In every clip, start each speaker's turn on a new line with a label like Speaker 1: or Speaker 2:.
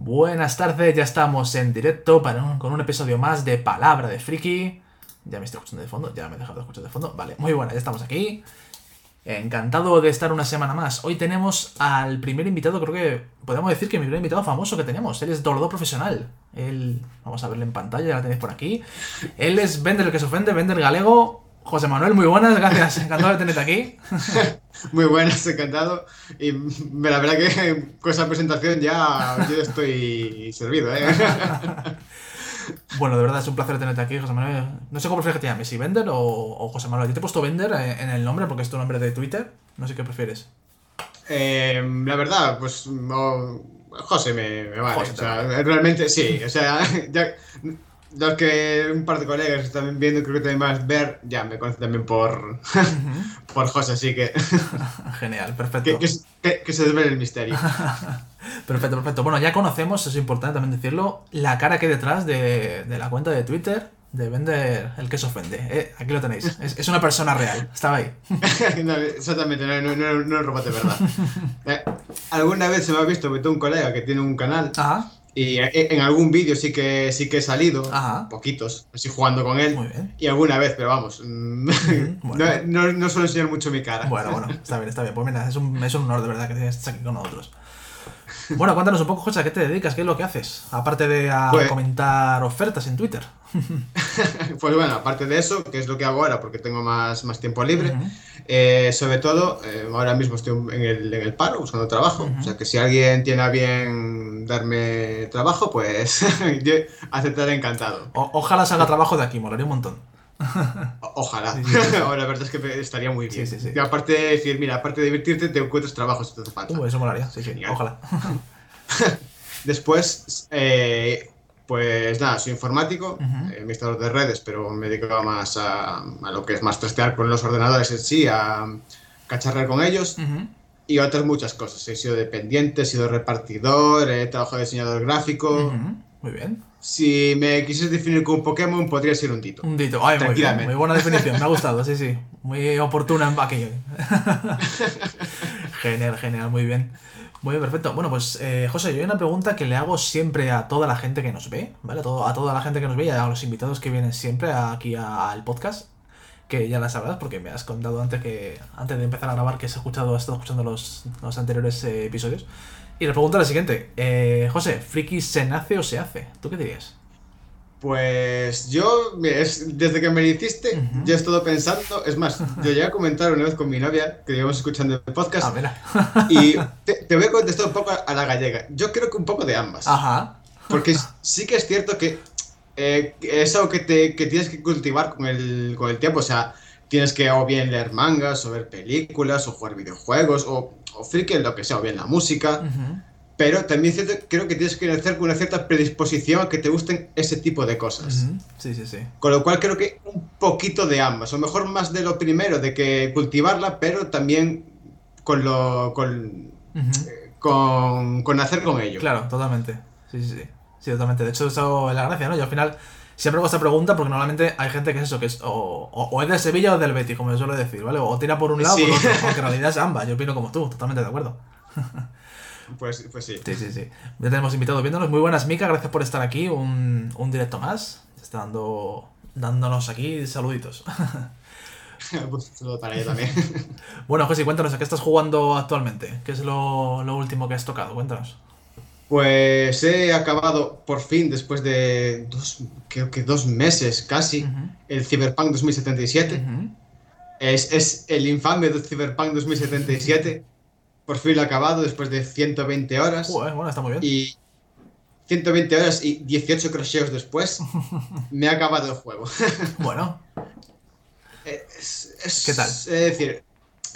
Speaker 1: Buenas tardes, ya estamos en directo con un episodio más de Palabra de Friki. Ya me estoy escuchando de fondo, ya me he dejado de escuchar de fondo. Vale, muy buena, ya estamos aquí. Encantado de estar una semana más. Hoy tenemos al primer invitado, creo que podemos decir que mi primer invitado famoso que tenemos. Él es Dorador Profesional. Él, vamos a verle en pantalla, ya la tenéis por aquí. Él es Vender el que se ofende, Vender Galego. José Manuel, muy buenas, gracias. Encantado de tenerte aquí.
Speaker 2: Muy buenas, encantado. Y la verdad que con esa presentación ya yo estoy servido, ¿eh?
Speaker 1: Bueno, de verdad es un placer tenerte aquí, José Manuel. No sé cómo prefieres que te llames, si Vender o, o José Manuel. Yo te he puesto Vender en en el nombre porque es tu nombre de Twitter. No sé qué prefieres.
Speaker 2: Eh, la verdad, pues no, José me, me vale.
Speaker 1: José
Speaker 2: o sea, realmente sí. O sea, ya, los que un par de colegas están viendo, creo que también más ver, ya me conocen también por, por José, así que
Speaker 1: Genial, perfecto.
Speaker 2: que, que, que- se desvele el misterio.
Speaker 1: Perfecto, perfecto. Bueno, ya conocemos, es importante también decirlo, la cara que hay detrás de, de la cuenta de Twitter de Vender el que se ofende. Eh, aquí lo tenéis. Es, es una persona real. Estaba ahí.
Speaker 2: No, exactamente, no, no, no, no es robot de verdad. Eh, alguna vez se me ha visto que tengo un colega que tiene un canal
Speaker 1: Ajá.
Speaker 2: Y eh, en algún vídeo sí que sí que he salido,
Speaker 1: Ajá.
Speaker 2: poquitos, así jugando con él.
Speaker 1: Muy bien.
Speaker 2: Y alguna vez, pero vamos, mm,
Speaker 1: bueno.
Speaker 2: no, no, no suelo enseñar mucho mi cara.
Speaker 1: Bueno, bueno, está bien, está bien. Pues mira, es un, es un honor de verdad que estés aquí con nosotros. Bueno, cuéntanos un poco, José, ¿a qué te dedicas? ¿Qué es lo que haces? Aparte de a
Speaker 2: Pues-
Speaker 1: comentar ofertas en Twitter.
Speaker 2: Pues bueno, aparte de eso, que es lo que hago ahora porque tengo más, más tiempo libre, eh, sobre todo, eh, ahora mismo estoy en el, en el paro buscando trabajo. O sea que si alguien tiene a bien darme trabajo, pues yo aceptaré encantado.
Speaker 1: O- ojalá salga trabajo de aquí, molaría un montón.
Speaker 2: Ojalá.
Speaker 1: Sí, sí, sí.
Speaker 2: La verdad es que estaría muy bien. Y aparte de decir, mira, aparte de divertirte, te encuentras trabajo si te hace falta.
Speaker 1: Uh, eso molaría, sí,
Speaker 2: Genial.
Speaker 1: ojalá.
Speaker 2: Después, eh, pues nada, soy informático, eh, administrador de redes, pero me dedico más a, a lo que es más trastear con los ordenadores en sí, a cacharrar con ellos
Speaker 1: Ujú.
Speaker 2: y otras muchas cosas. He sido dependiente, he sido repartidor, he trabajado de diseñador gráfico.
Speaker 1: Ujú. Muy bien.
Speaker 2: Si me quisieras definir como un Pokémon, podría ser un Tito.
Speaker 1: Un dito. Ay, muy bien. Muy buena definición. Me ha gustado, sí, sí. Muy oportuna en aquello. genial, genial, muy bien. Muy bien, perfecto. Bueno, pues, eh, José, yo hay una pregunta que le hago siempre a toda la gente que nos ve, ¿vale? A, todo- a toda la gente que nos ve y a los invitados que vienen siempre aquí al podcast, que ya la sabrás porque me has contado antes que antes de empezar a grabar que has escuchado, has estado escuchando los, los anteriores eh, episodios. Y la pregunta es la siguiente. Eh, José, ¿friki se nace o se hace? ¿Tú qué dirías?
Speaker 2: Pues yo, es- desde que me lo hiciste,
Speaker 1: Ujú.
Speaker 2: yo he estado pensando, es más, yo llegué a comentar una vez con mi novia, que íbamos escuchando el podcast,
Speaker 1: A ver.
Speaker 2: Y te, te voy a contestar un poco a la gallega. Yo creo que un poco de ambas.
Speaker 1: Ajá.
Speaker 2: Porque sí que es cierto que eh, es algo que, te, que tienes que cultivar con el, con el tiempo. O sea, tienes que o bien leer mangas, o ver películas, o jugar videojuegos, o, o friki en lo que sea, o bien la música.
Speaker 1: Ujú.
Speaker 2: Pero también cierto, creo que tienes que nacer con una cierta predisposición a que te gusten ese tipo de cosas.
Speaker 1: Ujú. Sí, sí, sí.
Speaker 2: Con lo cual creo que un poquito de ambas, o mejor más de lo primero, de que cultivarla, pero también con lo con,
Speaker 1: Ujú.
Speaker 2: con, con hacer con ello.
Speaker 1: Claro, totalmente. Sí, sí, sí. Sí, totalmente. De hecho, eso es la gracia, ¿no? Yo al final siempre hago esta pregunta porque normalmente hay gente que es eso, que es o, o- o es de Sevilla o del Betis, como yo suelo decir, ¿vale? O tira por un lado o
Speaker 2: Sí.
Speaker 1: por otro, aunque en realidad es ambas. Yo opino como tú, totalmente de acuerdo.
Speaker 2: Pues, pues sí.
Speaker 1: Sí, sí, sí. Ya tenemos invitados viéndonos. Muy buenas, Mica, gracias por estar aquí. Un, un directo más. Se está dando, dándonos aquí saluditos.
Speaker 2: Pues para ella también.
Speaker 1: bueno, José, cuéntanos, ¿a qué estás jugando actualmente? ¿Qué es lo, lo último que has tocado? Cuéntanos.
Speaker 2: Pues he acabado por fin, después de dos, creo que dos meses casi, el Cyberpunk 2077.
Speaker 1: Ujú.
Speaker 2: Es, es el infame de Cyberpunk 2077. Por fin lo he acabado después de 120 horas.
Speaker 1: Bueno, está muy bien.
Speaker 2: Y 120 horas y 18 crasheos después, me ha acabado el juego.
Speaker 1: Bueno,
Speaker 2: Es- es-
Speaker 1: ¿Qué tal?
Speaker 2: Es decir,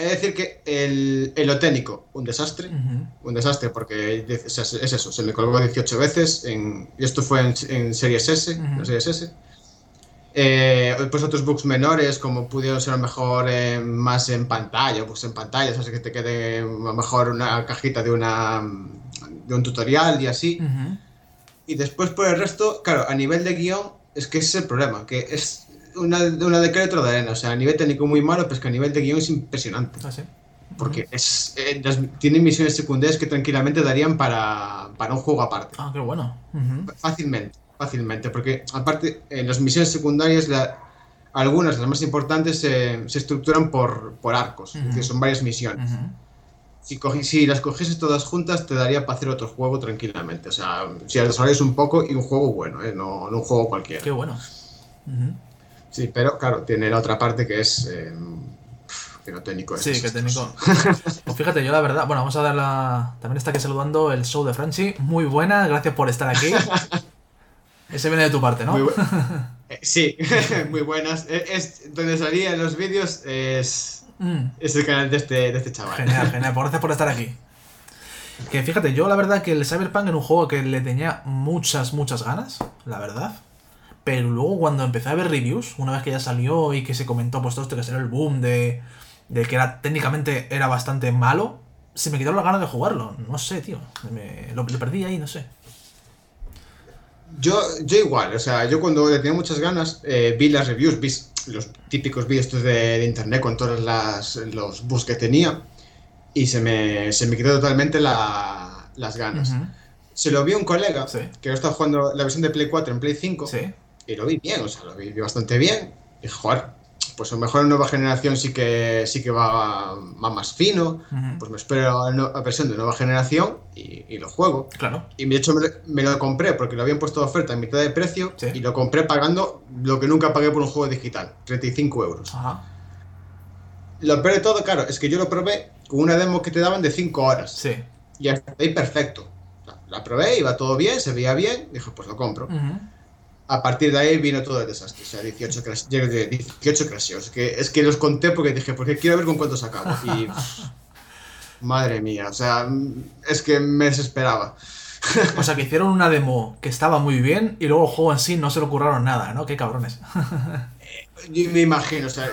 Speaker 2: es decir que el, el oténico, un desastre.
Speaker 1: ujú.
Speaker 2: Un desastre, porque o sea, es eso, se me colgó 18 veces. En, y esto fue en, en Series S.
Speaker 1: Ujú.
Speaker 2: en Series S. Eh, pues otros bugs menores, como pudieron ser a lo mejor eh, más en pantalla, pues en pantalla, o sea, que te quede a lo mejor una cajita de, una, de un tutorial y así.
Speaker 1: Ujú.
Speaker 2: Y después por el resto, claro, a nivel de guion, es que ese es el problema, que es una, una de cal y otra de arena. O sea, a nivel técnico muy malo, pero es que a nivel de guion es impresionante.
Speaker 1: Ah, sí.
Speaker 2: Porque es, eh, las- tiene misiones secundarias que tranquilamente darían para, para un juego aparte.
Speaker 1: Ah, qué bueno. Ujú.
Speaker 2: Fácilmente, fácilmente. Porque aparte, en las misiones secundarias, la- algunas, las más importantes, se- se estructuran por, por arcos. Es decir, son varias misiones.
Speaker 1: Ujú.
Speaker 2: Si, cogi- si las cogieses todas juntas, te daría para hacer otro juego tranquilamente. O sea, si las desarrollas un poco y un juego bueno, ¿eh? no, no un juego cualquiera.
Speaker 1: Qué bueno.
Speaker 2: Sí, pero claro, tiene la otra parte que es. eh, que no técnico es.
Speaker 1: Sí, que técnico. Pues fíjate, yo la verdad, bueno, vamos a dar la. También está aquí saludando el show de Franchi. Muy buena, gracias por estar aquí. Ese viene de tu parte, ¿no?
Speaker 2: Muy bu- Eh, sí, muy buenas. Eh, Es, donde salían los vídeos es,
Speaker 1: Mm,
Speaker 2: es el canal de este, de este chaval.
Speaker 1: genial, genial. Pues Gracias por estar aquí. Que fíjate, yo la verdad que el Cyberpunk era un juego que le tenía muchas, muchas ganas, la verdad. Pero luego cuando empecé a ver reviews, una vez que ya salió y que se comentó pues todo esto que será el boom de, de que era técnicamente era bastante malo, se me quitaron las ganas de jugarlo. No sé, tío. Me- lo, lo perdí ahí, no sé.
Speaker 2: Yo, yo igual, o sea, yo cuando le tenía muchas ganas, eh, vi las reviews, vi los típicos vídeos de, de internet con todos las, los bugs que tenía y se me, se me quitó totalmente la- las ganas. Se lo vi a un colega
Speaker 1: Sí.
Speaker 2: que estaba jugando la versión de Play 4 en Play 5
Speaker 1: Sí.
Speaker 2: Y lo vi bien, o sea, lo vi bastante bien. Y joder, pues a lo mejor en nueva generación sí que, sí que va, va más fino,
Speaker 1: Ujú.
Speaker 2: pues me espero a la no- a versión de nueva generación y, y lo juego.
Speaker 1: Claro.
Speaker 2: Y de hecho me, lo- me lo compré porque lo habían puesto de oferta en mitad de precio
Speaker 1: Sí.
Speaker 2: y lo compré pagando lo que nunca pagué por un juego digital, 35 euros.
Speaker 1: Ajá.
Speaker 2: Lo peor de todo, claro, es que yo lo probé con una demo que te daban de 5 horas.
Speaker 1: Sí.
Speaker 2: Y hasta ahí perfecto. La, la probé, iba todo bien, se veía bien, dije, pues lo compro.
Speaker 1: Ujú.
Speaker 2: A partir de ahí vino todo el desastre. O sea, 18, crash, llegué de 18 crasheos. Que, es que los conté porque dije, porque quiero ver con cuántos acabo. Y. madre mía, o sea, mm, es que me desesperaba.
Speaker 1: O sea, que hicieron una demo que estaba muy bien y luego el juego en sí no se le ocurraron nada, ¿no? Qué cabrones.
Speaker 2: Yo me imagino, o sea,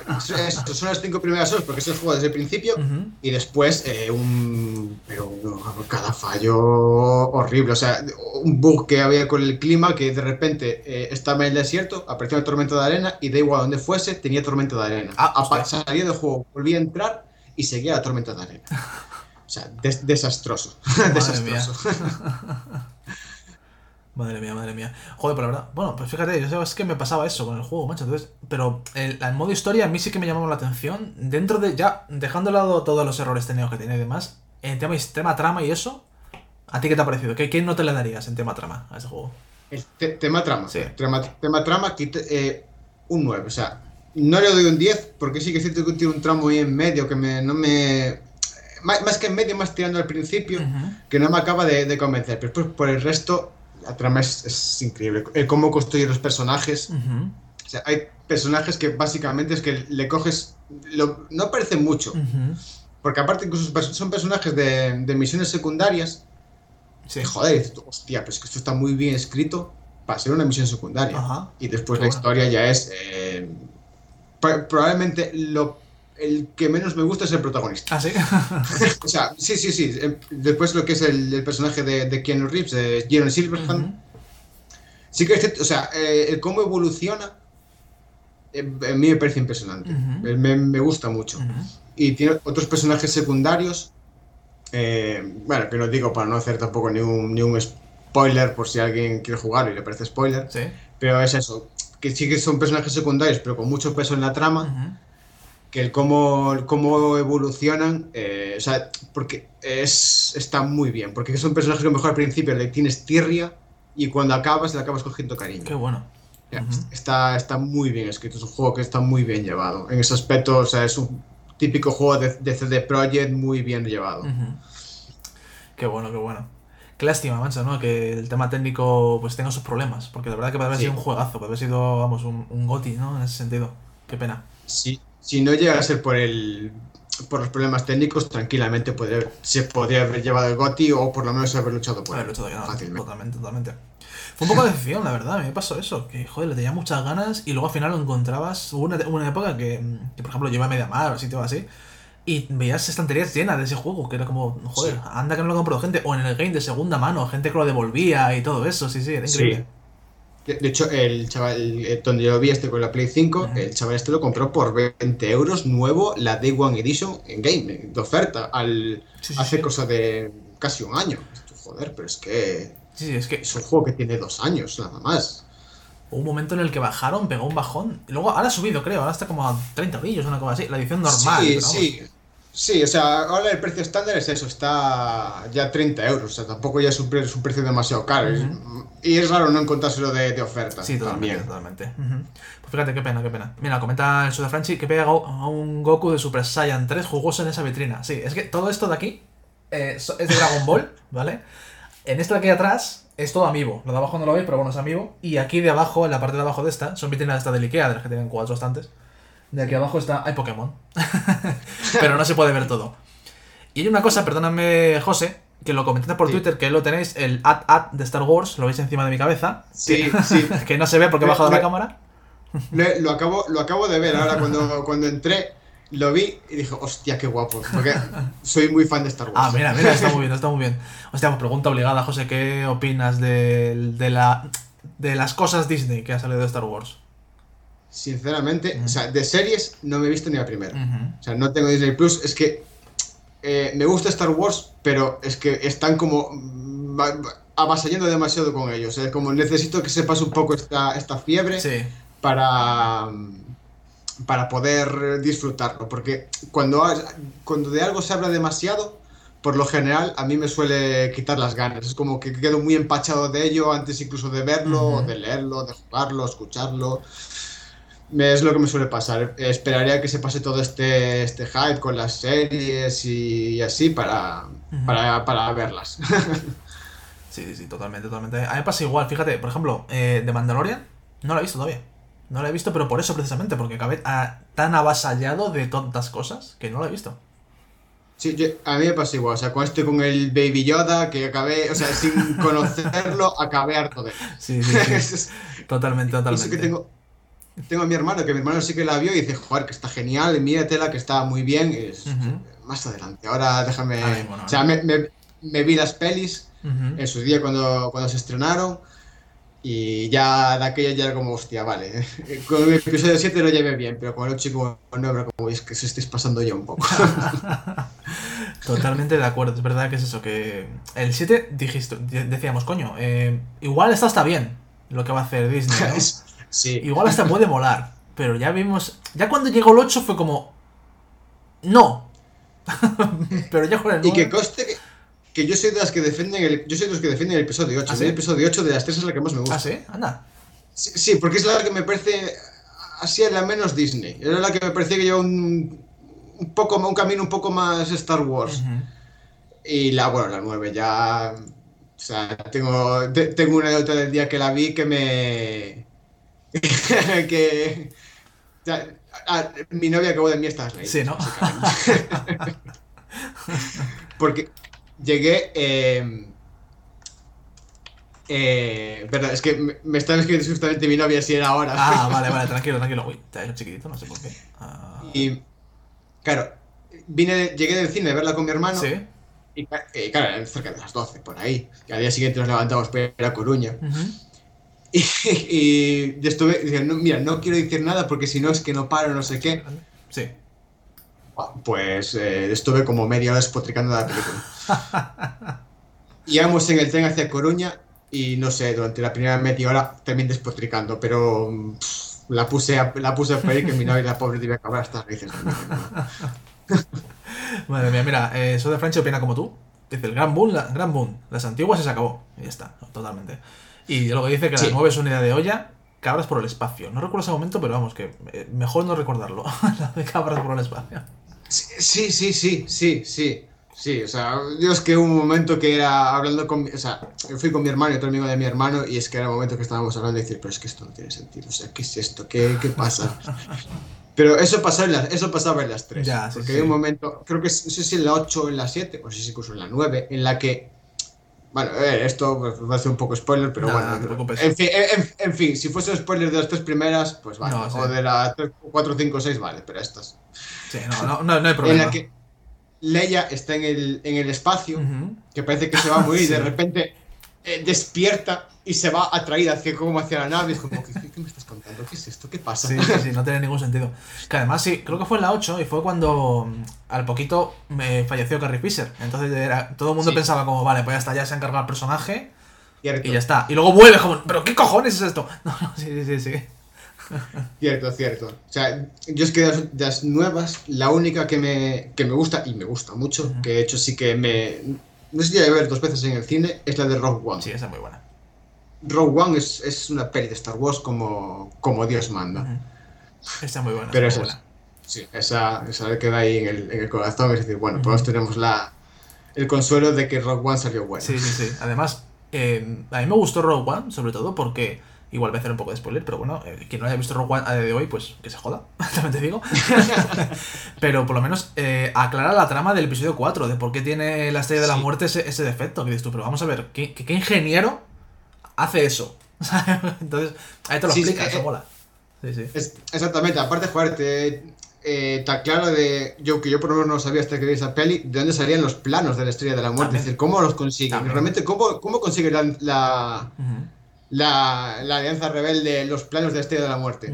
Speaker 2: esto son las cinco primeras horas porque es el juego desde el principio
Speaker 1: Ujú.
Speaker 2: y después eh, un. Pero cada fallo horrible, o sea, un bug que había con el clima que de repente eh, estaba en el desierto, apareció una tormenta de arena y da igual donde fuese, tenía tormenta de arena.
Speaker 1: Ah,
Speaker 2: Apa-
Speaker 1: hostia.
Speaker 2: salía del juego, volvía a entrar y seguía la tormenta de arena. O sea, des- desastroso. Desastroso.
Speaker 1: Madre mía, madre mía. Joder, pero la verdad. Bueno, pues fíjate, yo es que me pasaba eso con el juego, macho. Entonces, pero el, el modo historia a mí sí que me llamaba la atención. Dentro de. Ya, dejando de lado todos los errores técnicos que tiene y demás, en tema, tema trama y eso, ¿a ti qué te ha parecido? ¿Qué, qué no te le darías en tema trama a ese juego?
Speaker 2: Tema trama.
Speaker 1: Sí.
Speaker 2: Tema, tema trama, eh, un 9. O sea, no le doy un 10 porque sí que siento que tiene un tramo ahí en medio que me, no me. Más, más que en medio, más tirando al principio, que no me acaba de, de convencer. Pero después, por el resto, la trama es, es increíble. El cómo construye los personajes. O sea, hay personajes que básicamente es que le coges. lo- no parece mucho.
Speaker 1: Ujú.
Speaker 2: Porque aparte, incluso son personajes de, de misiones secundarias.
Speaker 1: Sí.
Speaker 2: Joder, hostia, pero es que esto está muy bien escrito para ser una misión secundaria.
Speaker 1: Ajá.
Speaker 2: Y después
Speaker 1: Qué
Speaker 2: la
Speaker 1: bueno.
Speaker 2: historia ya es. eh, pro- probablemente lo, el que menos me gusta es el protagonista.
Speaker 1: ¿Ah, sí?
Speaker 2: O sea, sí, sí, sí. eh, Después lo que es el, el personaje de, de Keanu Reeves, de Jeremy Silverhand. Sí que es cierto, o sea, eh, el cómo evoluciona. eh, a mí me parece impresionante. Me, me gusta mucho. Y tiene otros personajes secundarios. eh, bueno, que no digo para no hacer tampoco ni un, ni un spoiler por si alguien quiere jugarlo y le parece spoiler.
Speaker 1: Sí.
Speaker 2: Pero es eso, que sí que son personajes secundarios, pero con mucho peso en la trama. Que el cómo, el cómo evolucionan, eh, o sea, porque es, está muy bien, porque son personajes que a lo mejor al principio le tienes tirria y cuando acabas le acabas cogiendo cariño.
Speaker 1: Qué bueno.
Speaker 2: Ya, está, está muy bien escrito, es un juego que está muy bien llevado. En ese aspecto, o sea, es un típico juego de, de CD Projekt muy bien llevado.
Speaker 1: Qué bueno, qué bueno. Qué lástima, mancha, ¿no? Que el tema técnico pues tenga sus problemas. Porque la verdad que puede haber
Speaker 2: Sí.
Speaker 1: sido un juegazo, puede haber sido, vamos, un, un goti, ¿no? En ese sentido. Qué pena.
Speaker 2: Si, si no llega a ser por el por los problemas técnicos, tranquilamente podría- se podría haber llevado el GOTI o por lo menos haber luchado por él.
Speaker 1: todavía, no,
Speaker 2: fácilmente.
Speaker 1: totalmente, totalmente. Fue un poco de decepción, la verdad. A mí me pasó eso. Que, joder, le tenía muchas ganas y luego al final lo encontrabas. Hubo una, una época que, que, por ejemplo, yo iba a Mediamar o sitios así. Y veías estanterías llenas de ese juego, que era como, joder,
Speaker 2: Sí.
Speaker 1: anda que no lo compró gente. O en el game de segunda mano, gente que lo devolvía y todo eso, sí, sí, era
Speaker 2: Sí. De, de hecho, el chaval, el- donde yo vi este con la Play 5,
Speaker 1: Ujú.
Speaker 2: el chaval este lo compró por 20 euros nuevo, la Day One Edition en game, de oferta, al,
Speaker 1: Sí, sí,
Speaker 2: hace
Speaker 1: sí.
Speaker 2: cosa de casi un año. Joder, pero es que
Speaker 1: Sí, es que
Speaker 2: es un juego que tiene dos años, nada más.
Speaker 1: hubo un momento en el que bajaron, pegó un bajón. Y luego, ahora ha subido, creo, ahora está como a 30 brillos, una cosa así. La edición normal.
Speaker 2: sí, sí. Sí, o sea, ahora el precio estándar es eso, está ya 30 euros, o sea, tampoco ya es un, pre- es un precio demasiado caro. Y es raro no encontrárselo de, de oferta.
Speaker 1: Sí, totalmente,
Speaker 2: también.
Speaker 1: totalmente. Pues fíjate, qué pena, qué pena. Mira, comenta el de Franchi que pega a un Goku de Super Saiyan 3 jugoso en esa vitrina. Sí, es que todo esto de aquí eh, es de Dragon Ball, ¿vale? En esta de aquí atrás es todo amiibo. Lo de abajo no lo veis, pero bueno, es amiibo. Y aquí de abajo, en la parte de abajo de esta, son vitrinas de esta de Ikea, de las que tienen cuatro estantes. De aquí abajo está. Hay Pokémon. pero no se puede ver todo. Y hay una cosa, perdóname, José, que lo comenté por
Speaker 2: Sí.
Speaker 1: Twitter, que lo tenéis, el at at de Star Wars, lo veis encima de mi cabeza.
Speaker 2: Sí, sí.
Speaker 1: que no se ve porque he bajado la cámara.
Speaker 2: Lo, lo acabo, lo acabo de ver ahora cuando, cuando entré, lo vi y dije, hostia, qué guapo. Porque soy muy fan de Star Wars.
Speaker 1: Ah, mira, mira, está muy bien, está muy bien. Hostia, pues pregunta obligada, José, ¿qué opinas de, de, la, de las cosas Disney que ha salido de Star Wars?
Speaker 2: Sinceramente, o sea, de series no me he visto ni la primera. O sea, no tengo Disney Plus. Es que eh, me gusta Star Wars, pero es que están como va- va- avasallando demasiado con ellos. Es como necesito que se pase un poco esta, esta fiebre
Speaker 1: Sí,
Speaker 2: para, para poder disfrutarlo. Porque cuando, cuando de algo se habla demasiado, por lo general a mí me suele quitar las ganas. Es como que quedo muy empachado de ello antes incluso de verlo,
Speaker 1: Ujú.
Speaker 2: de leerlo, de jugarlo, escucharlo. Es lo que me suele pasar. Esperaría que se pase todo este, este hype con las series y así para, para, para verlas.
Speaker 1: sí, sí, sí, totalmente, totalmente. A mí me pasa igual, fíjate, por ejemplo, eh, de Mandalorian, no la he visto todavía. No la he visto, pero por eso precisamente, porque acabé ah, tan avasallado de tantas cosas que no la he visto.
Speaker 2: Sí, yo- a mí me pasa igual. O sea, con este, con el Baby Yoda, que acabé, o sea, sin conocerlo, acabé harto de él.
Speaker 1: Sí, sí, totalmente,
Speaker 2: eso
Speaker 1: totalmente.
Speaker 2: que tengo, tengo a mi hermano, que mi hermano sí que la vio y dice, joder, que está genial, míratela, que está muy bien. es-
Speaker 1: Ujú.
Speaker 2: Más adelante, ahora déjame...
Speaker 1: Ay, bueno,
Speaker 2: o sea, me, me- me vi las pelis
Speaker 1: Ujú.
Speaker 2: en su día cuando, cuando se estrenaron y ya de aquella ya era como, hostia, vale. Con el episodio 7 lo llevé bien, pero con el 8 y con el 9 era como, es que se estáis pasando ya un poco.
Speaker 1: Totalmente de acuerdo, es verdad que es eso, que el 7 dijiste, de- decíamos, coño, eh, igual está hasta bien lo que va a hacer Disney, ¿no?
Speaker 2: Es- sí.
Speaker 1: Igual hasta puede molar, pero ya vimos, ya cuando llegó el 8 fue como, no, pero ya con el
Speaker 2: Y que
Speaker 1: 9,
Speaker 2: conste que, que yo soy de las que defienden el, yo soy de los que defienden el episodio 8.
Speaker 1: ¿Ah, sí?
Speaker 2: El episodio 8 de las tres es la que más me gusta.
Speaker 1: ah, sí, anda,
Speaker 2: Sí, sí, porque es la que me parece así la menos Disney. Era la que me parecía que lleva un, un poco un camino un poco más Star Wars. Y la bueno, la 9 ya o sea, tengo te- tengo una anécdota del día que la vi que me que o sea, ah, mi novia acabó de mí estas leyes.
Speaker 1: Sí, ¿no?
Speaker 2: Porque llegué eh, eh, verdad, es que me, me estaba escribiendo justamente mi novia si era ahora.
Speaker 1: Ah, vale, vale, tranquilo, tranquilo, uy, te ha hecho chiquitito, no sé por qué. Ah,
Speaker 2: Y claro, vine, llegué del cine a verla con mi hermano.
Speaker 1: sí,
Speaker 2: Y, eh, claro, eran cerca de las 12, por ahí. Y al día siguiente nos levantamos para ir a Coruña.
Speaker 1: Ujú.
Speaker 2: Y, y yo estuve diciendo, no, mira, no quiero decir nada porque si no es que no paro, no sé qué.
Speaker 1: sí,
Speaker 2: Buah, Pues eh, estuve como media hora despotricando de la película. Íbamos en el tren hacia Coruña y no sé, durante la primera media hora también despotricando, pero pff, la puse a, la puse a pedir que mi novia, la pobre, debía acabar hasta las raíces.
Speaker 1: Madre mía, mira, eh, Soy de Francia opina como tú. Dice, el Gran Boom, la, Gran Boom, las antiguas se acabó. Y ya está, totalmente. Y luego dice que
Speaker 2: Sí.
Speaker 1: la 9 es una idea de olla, cabras por el espacio. No recuerdo ese momento, pero vamos, que eh, mejor no recordarlo. la de cabras por el espacio.
Speaker 2: Sí, sí, sí, sí, sí. Sí, o sea, yo es que hubo un momento que era hablando con o sea, yo fui con mi hermano y otro amigo de mi hermano y es que era el momento que estábamos hablando y decir, pero es que esto no tiene sentido, o sea, ¿qué es esto? ¿Qué, qué pasa? Pero eso pasaba en las, eso pasaba en las tres.
Speaker 1: Ya, sí,
Speaker 2: porque
Speaker 1: sí.
Speaker 2: hay un momento, creo que no sé si en la 8 o en la 7, o si es incluso en la 9, en la que. Bueno, ver, esto va a ser un poco spoiler, pero
Speaker 1: No,
Speaker 2: bueno.
Speaker 1: no.
Speaker 2: En fin, en, en- en fin, si fuese un spoiler de las tres primeras, pues vale.
Speaker 1: No, sí.
Speaker 2: O de la 4, 5, 6, vale, pero estas.
Speaker 1: Sí, no, no, no, no hay
Speaker 2: En
Speaker 1: problema.
Speaker 2: la que Leia está en el, en el espacio, que parece que se va a morir y de repente eh, despierta y se va atraída hacia como hacia la nave. Es como, ¿qué, me estás contando? ¿Qué es esto? ¿Qué pasa?
Speaker 1: Sí, sí, sí, no tiene ningún sentido. Que además sí, creo que fue en la 8 y fue cuando mm, al poquito me falleció Carrie Fisher. Entonces era, todo el mundo
Speaker 2: Sí.
Speaker 1: pensaba como, vale, pues ya está, ya se ha encargado el personaje
Speaker 2: Cierto,
Speaker 1: y ya está. Y luego vuelve como, pero ¿qué cojones es esto? No, no, sí, sí, sí, sí.
Speaker 2: cierto, cierto. O sea, yo es que de las, de las nuevas, la única que me, que me gusta, y me gusta mucho, que de hecho sí que me... No sé si ya ver dos veces en el cine, es la de Rogue One.
Speaker 1: Sí, esa es muy buena.
Speaker 2: Rogue One es, es una peli de Star Wars como, como Dios manda.
Speaker 1: Ujú. Esa es muy buena.
Speaker 2: Pero
Speaker 1: esa buena.
Speaker 2: Sí, esa, esa queda ahí en el, en el corazón. Es decir, bueno,
Speaker 1: Ujú.
Speaker 2: pues tenemos la, el consuelo de que Rogue One salió bueno.
Speaker 1: Sí, sí, sí. Además, eh, a mí me gustó Rogue One, sobre todo porque. Igual voy a hacer un poco de spoiler, pero bueno, eh, quien no haya visto Rogue One a día de hoy, pues que se joda, también te digo. pero por lo menos eh, aclara la trama del episodio 4, de por qué tiene la estrella de la
Speaker 2: Sí.
Speaker 1: muerte ese, ese defecto. Que dices tú, pero vamos a ver, ¿qué, qué- qué ingeniero hace eso? Entonces, ahí te lo
Speaker 2: Sí, sí,
Speaker 1: explica,
Speaker 2: eh,
Speaker 1: eso mola. Sí, sí.
Speaker 2: Es- exactamente, aparte, joder, te, eh, tan claro de. Yo que yo por lo menos no sabía hasta que vi esa peli, de dónde salían los planos de la estrella de la muerte.
Speaker 1: También.
Speaker 2: Es decir, cómo los consiguen.
Speaker 1: También.
Speaker 2: Realmente, cómo, cómo consigue la, la- la Alianza Rebelde los planos de la estrella de la muerte.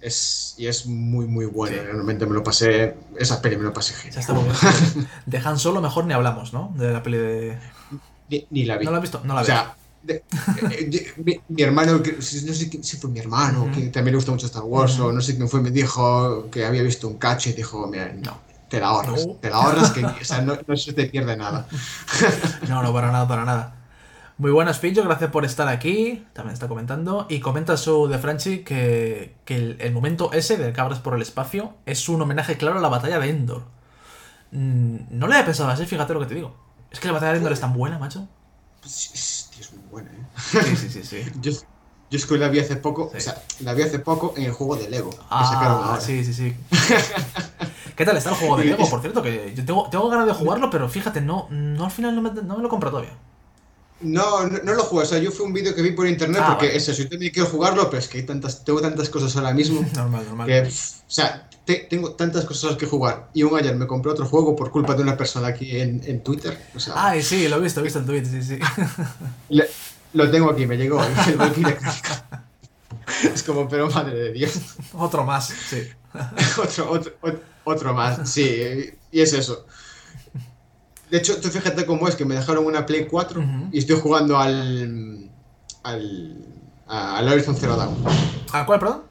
Speaker 2: Es, y es muy, muy bueno.
Speaker 1: Sí.
Speaker 2: Realmente me lo pasé. Esa peli me lo pasé genial.
Speaker 1: está muy bien. De Han Solo mejor ni hablamos, ¿no? De la peli de...
Speaker 2: Ni, ni la vi.
Speaker 1: ¿No la has visto? No la
Speaker 2: o sea, de- de- mi, mi hermano, no sé quién- si fue mi hermano,
Speaker 1: Ujú.
Speaker 2: que también le gusta mucho Star Wars,
Speaker 1: Ujú.
Speaker 2: o no sé quién fue, me dijo que había visto un cacho y dijo, mira,
Speaker 1: No.
Speaker 2: te la ahorras,
Speaker 1: No.
Speaker 2: te la ahorras, que, o sea, no, no se te pierde nada.
Speaker 1: No, no, para nada, para nada. Muy buenas, Fincho, gracias por estar aquí. También está comentando. Y comenta su de Franchi que, que el, el momento ese de Cabras por el Espacio es un homenaje claro a la batalla de Endor. Mm, no lo había pensado así, fíjate lo que te digo. Es que la batalla de Endor es tan buena, macho.
Speaker 2: Pues, es, tío, es muy buena, ¿eh?
Speaker 1: Sí, sí, sí, sí.
Speaker 2: Yo, yo es que la vi hace poco,
Speaker 1: Sí.
Speaker 2: o sea, la vi hace poco en el juego de Lego, que sacaron
Speaker 1: Ah,
Speaker 2: ahora.
Speaker 1: sí, sí, sí. ¿Qué tal está el juego de Lego, por cierto? Que yo tengo, tengo ganas de jugarlo, pero fíjate, no, no al final no me, no me lo compro todavía.
Speaker 2: No, no, no lo jugué, o sea, yo fue un vídeo que vi por internet
Speaker 1: Ah,
Speaker 2: porque
Speaker 1: vale.
Speaker 2: es eso, yo también quiero jugarlo, pero es que hay tantas, tengo tantas cosas ahora mismo
Speaker 1: Normal, normal.
Speaker 2: que, pff, o sea, te- tengo tantas cosas que jugar. Y un ayer me compré otro juego por culpa de una persona aquí en, en Twitter, o sea,
Speaker 1: Ay, sí, lo he visto, he visto el tweet, sí, sí.
Speaker 2: le- lo tengo aquí, me llegó el. Es como, pero madre de Dios.
Speaker 1: Otro más, sí.
Speaker 2: otro, otro, ot- otro más, sí, y es eso. De hecho, tú fíjate cómo es que me dejaron una Play 4
Speaker 1: Ujú.
Speaker 2: y estoy jugando al. al. al Horizon Zero Dawn.
Speaker 1: ¿A cuál, perdón?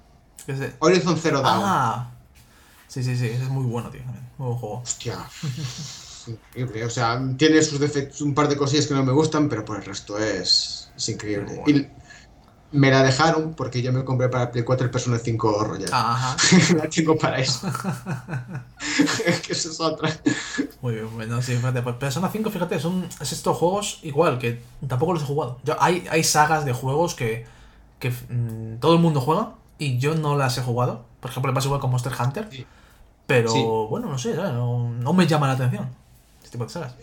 Speaker 1: ¿Qué sé?
Speaker 2: Horizon Zero Dawn.
Speaker 1: Ah, sí, sí, sí, ese es muy bueno, tío. Muy buen juego.
Speaker 2: Hostia. Increíble. O sea, tiene sus defectos, un par de cosillas que no me gustan, pero por el resto es, es increíble.
Speaker 1: Muy bueno.
Speaker 2: Y me la dejaron porque yo me compré para Play 4 el Persona 5 Royal.
Speaker 1: Ajá.
Speaker 2: la tengo para eso. es que eso es otra.
Speaker 1: Muy bien, bueno, sí, fíjate. Pues Persona 5, fíjate, son es estos juegos igual, que tampoco los he jugado. Yo, hay, hay sagas de juegos que, que mm, todo el mundo juega y yo no las he jugado. Por ejemplo, me pasa igual con Monster Hunter.
Speaker 2: Sí.
Speaker 1: Pero
Speaker 2: Sí.
Speaker 1: bueno, no sé. No, no me llama la atención. Este tipo de sagas.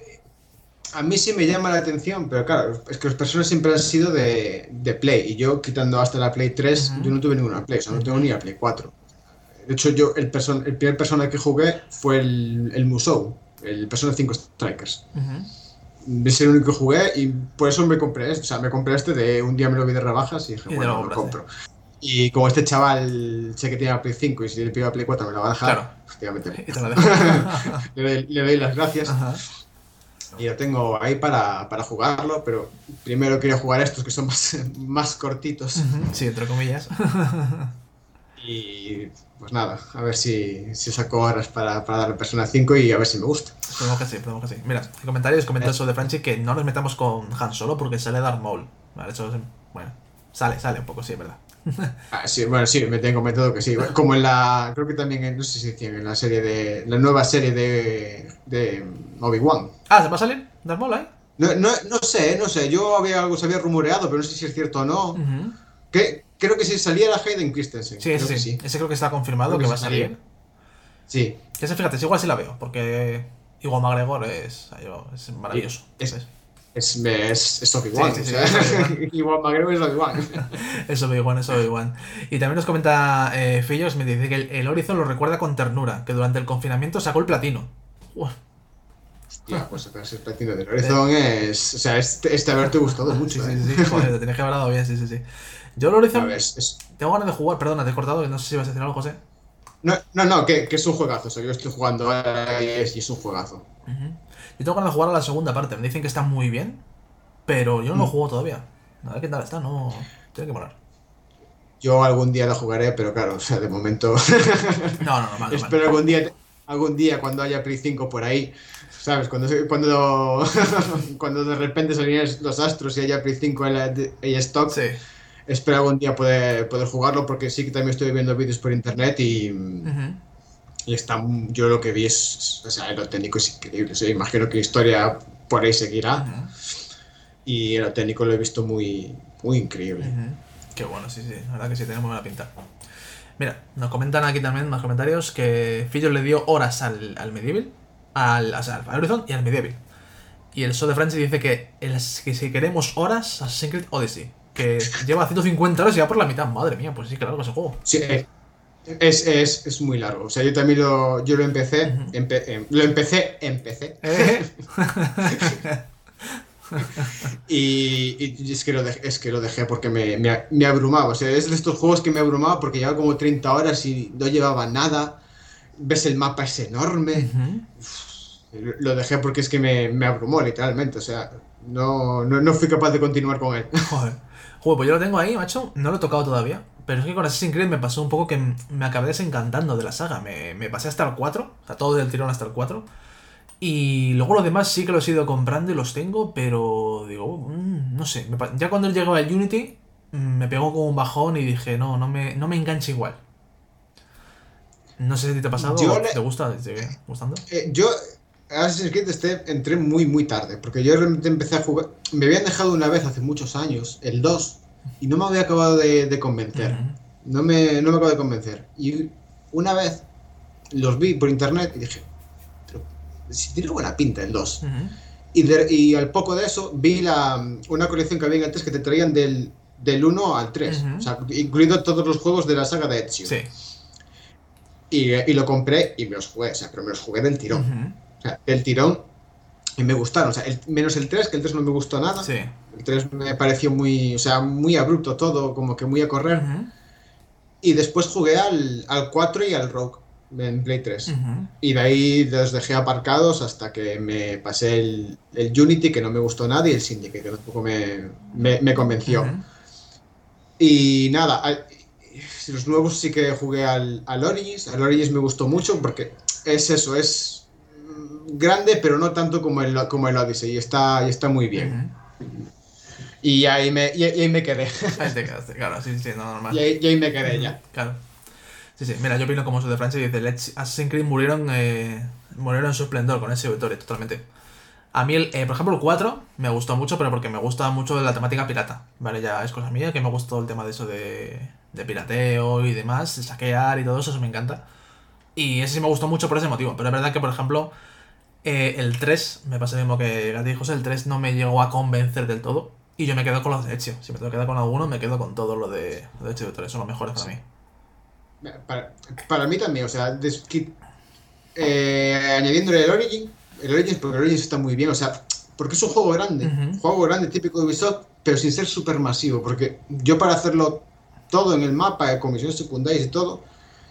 Speaker 2: A mí sí me llama la atención, pero claro, es que los personas siempre han sido de, de Play. Y yo, quitando hasta la Play 3,
Speaker 1: Ujú.
Speaker 2: yo no tuve ninguna Play, o sea, no tengo ni la Play 4. De hecho, yo, el, person- el primer persona que jugué fue el, el Musou, el Persona 5 Strikers.
Speaker 1: Ujú.
Speaker 2: Es el único que jugué y por eso me compré este. O sea, me compré este de un día me lo vi de rebajas y dije,
Speaker 1: Y
Speaker 2: bueno,
Speaker 1: lo
Speaker 2: compro. Y como este chaval sé que tiene la Play 5 y si le pido la Play 4 me la va a dejar,
Speaker 1: Claro.
Speaker 2: efectivamente.
Speaker 1: Y te la
Speaker 2: le, doy, le doy las gracias.
Speaker 1: Ajá.
Speaker 2: Y lo tengo ahí para, para jugarlo, pero primero quería jugar estos que son más, más cortitos.
Speaker 1: Sí, entre comillas.
Speaker 2: Y pues nada, a ver si, si saco horas para, para darle Persona 5 y a ver si me gusta.
Speaker 1: Esperemos que sí, esperemos que sí. Mira, en comentarios comenta de Franchi que no nos metamos con Han Solo porque sale Darth Maul. Vale, eso es- bueno, sale, sale un poco, sí, es verdad.
Speaker 2: Ah, sí, bueno, sí, me tengo comentado que sí. Como en la. Creo que también, en- no sé si decían, en la serie de. La nueva serie de. de Obi-Wan.
Speaker 1: Ah, ¿se va a salir Darth Maul ahí?
Speaker 2: No, no, no sé, no sé. Yo había algo se había rumoreado, pero no sé si es cierto o no.
Speaker 1: Ujú.
Speaker 2: Que, creo que sí salía la Hayden Christensen.
Speaker 1: Sí,
Speaker 2: creo
Speaker 1: ese
Speaker 2: que
Speaker 1: sí.
Speaker 2: sí.
Speaker 1: Ese creo que está confirmado
Speaker 2: Creo
Speaker 1: que,
Speaker 2: que
Speaker 1: va a
Speaker 2: sí
Speaker 1: salir.
Speaker 2: Sí.
Speaker 1: Ese, fíjate, ese igual sí la veo, porque Igual McGregor es, es maravilloso.
Speaker 2: Es-
Speaker 1: ¿sabes?
Speaker 2: Es, es, es Obi-Wan.
Speaker 1: Sí, sí,
Speaker 2: o
Speaker 1: sí,
Speaker 2: sea,
Speaker 1: es.
Speaker 2: Igual McGregor es Obi-Wan.
Speaker 1: Eso Obi-Wan, eso Obi-Wan. Y también nos comenta eh, Fillos, me dice que el, el Horizon lo recuerda con ternura, que durante el confinamiento sacó el platino. Uf.
Speaker 2: Hostia, pues sacarse el platino del Horizon es. O sea, este, este haberte gustado mucho.
Speaker 1: Sí,
Speaker 2: ¿eh?
Speaker 1: sí, sí, joder, te tenías que haber dado bien, sí, sí, sí. Yo el Horizon
Speaker 2: A ver, es- es-
Speaker 1: tengo ganas de jugar, perdona, te he cortado, que no sé si vas a decir algo, José.
Speaker 2: No, no, no, que, que es un juegazo. O sea, yo estoy jugando ahora y es, y es un juegazo.
Speaker 1: Ujú. Yo tengo ganas de jugar a la segunda parte, me dicen que está muy bien, pero yo no lo
Speaker 2: Mm.
Speaker 1: juego todavía. A ver qué tal está, no. Tiene que molar.
Speaker 2: Yo algún día la jugaré, pero claro, o sea, de momento.
Speaker 1: No, no, no, vale,
Speaker 2: espero algún día, algún día cuando haya Play 5 por ahí. ¿Sabes? Cuando, cuando, cuando de repente salieran los astros y haya Play 5 en, la, en stock,
Speaker 1: Sí.
Speaker 2: espero algún día poder, poder jugarlo porque sí que también estoy viendo vídeos por internet y,
Speaker 1: Ujú.
Speaker 2: y está, yo lo que vi es, o sea, lo técnico es increíble. o sea, imagino que historia por ahí seguirá
Speaker 1: Ujú.
Speaker 2: y lo técnico lo he visto muy, muy increíble.
Speaker 1: Ujú. Qué bueno, sí, sí, la verdad que sí, tiene muy buena pinta. Mira, nos comentan aquí también más comentarios que Fillo le dio horas al, al Medieval, al, al Horizon y al Medieval. Y el Show de Francis dice que, el- que si queremos horas, Assassin's Creed Odyssey, que lleva 150 horas y va por la mitad. Madre mía, pues sí, claro que ese juego.
Speaker 2: Sí, es, es, es muy largo. O sea, yo también lo, yo lo empecé, empe- em, lo empecé, empecé.
Speaker 1: Eh,
Speaker 2: Y, y es, que lo dejé, es que lo dejé porque me, me, me abrumaba. O sea, es de estos juegos que me abrumaba porque llevaba como 30 horas y no llevaba nada. Ves el mapa es enorme. Lo lo dejé porque es que me, me abrumó, literalmente. O sea, no, no, no fui capaz de continuar con él.
Speaker 1: Joder. Joder, pues yo lo tengo ahí, macho. No lo he tocado todavía. Pero es que con Assassin's Creed me pasó un poco que me acabé desencantando de la saga. Me, me pasé hasta el 4, o sea, todo del tirón hasta el 4. Y luego los demás sí que los he ido comprando y los tengo, pero digo, mm, no sé. ya cuando llegó el Unity, mm, me pegó como un bajón y dije, no, no me, no me engancha igual. No sé si te ha pasado
Speaker 2: Yo
Speaker 1: o
Speaker 2: le-
Speaker 1: te gusta, te gustando.
Speaker 2: Eh, yo, Assassin's Creed este, entré muy, muy tarde. Porque yo realmente empecé a jugar. Me habían dejado una vez hace muchos años, el 2, y no me había acabado de, de convencer.
Speaker 1: Ujú.
Speaker 2: No me, no me acabo de convencer. Y una vez los vi por internet y dije, pero si tiene buena pinta el 2.
Speaker 1: Ujú.
Speaker 2: Y, de- y al poco de eso vi la, una colección que había antes que te traían del, del 1 al 3.
Speaker 1: Ujú.
Speaker 2: O sea, incluido todos los juegos de la saga de Ezio.
Speaker 1: Sí.
Speaker 2: Y, y lo compré y me los jugué, o sea, pero me los jugué del tirón. O sea, del tirón y me gustaron. O sea, el- menos el 3, que el 3 no me gustó nada.
Speaker 1: Sí.
Speaker 2: El 3 me pareció muy, o sea, muy abrupto todo, como que muy a correr.
Speaker 1: Ujú.
Speaker 2: Y después jugué al, al 4 y al Rogue en Play 3.
Speaker 1: Ujú.
Speaker 2: Y de ahí los dejé aparcados hasta que me pasé el, el Unity, que no me gustó nada, y el Syndicate, que tampoco me, me, me convenció.
Speaker 1: Ujú.
Speaker 2: Y nada, al- los nuevos sí que jugué al, al Origins. Al Origins me gustó mucho porque es eso, es grande, pero no tanto como el, como el Odyssey, y está, y está muy bien. Y ahí me, y, y ahí me quedé.
Speaker 1: Ahí te quedaste, claro, sí, sí, no, normal.
Speaker 2: y, ahí, y ahí me quedé ya.
Speaker 1: Claro. Sí, sí. Mira, yo opino como soy de Francia y dice, Let's Assassin's Creed murieron, eh, murieron en su esplendor con ese Victoria, totalmente. A mí, el, eh, por ejemplo, el 4 me gustó mucho, pero porque me gusta mucho la temática pirata. Vale, ya es cosa mía, que me gustó el tema de eso de, de pirateo y demás, de saquear y todo eso, eso me encanta. Y ese sí me gustó mucho por ese motivo. Pero es verdad que, por ejemplo, eh, el 3, me pasa lo mismo que a ti, José, el 3 no me llegó a convencer del todo. Y yo me quedo con los de Ezio. Si me tengo que quedar con alguno, me quedo con todo lo de, de Ezio Victoria. Son los mejores para mí.
Speaker 2: Para, para mí también, o sea, des- eh, añadiéndole el Origin, el Origins, porque el Origins está muy bien, o sea, porque es un juego grande, un juego grande típico de Ubisoft, pero sin ser súper masivo, porque yo para hacerlo todo en el mapa, con misiones secundarias y todo,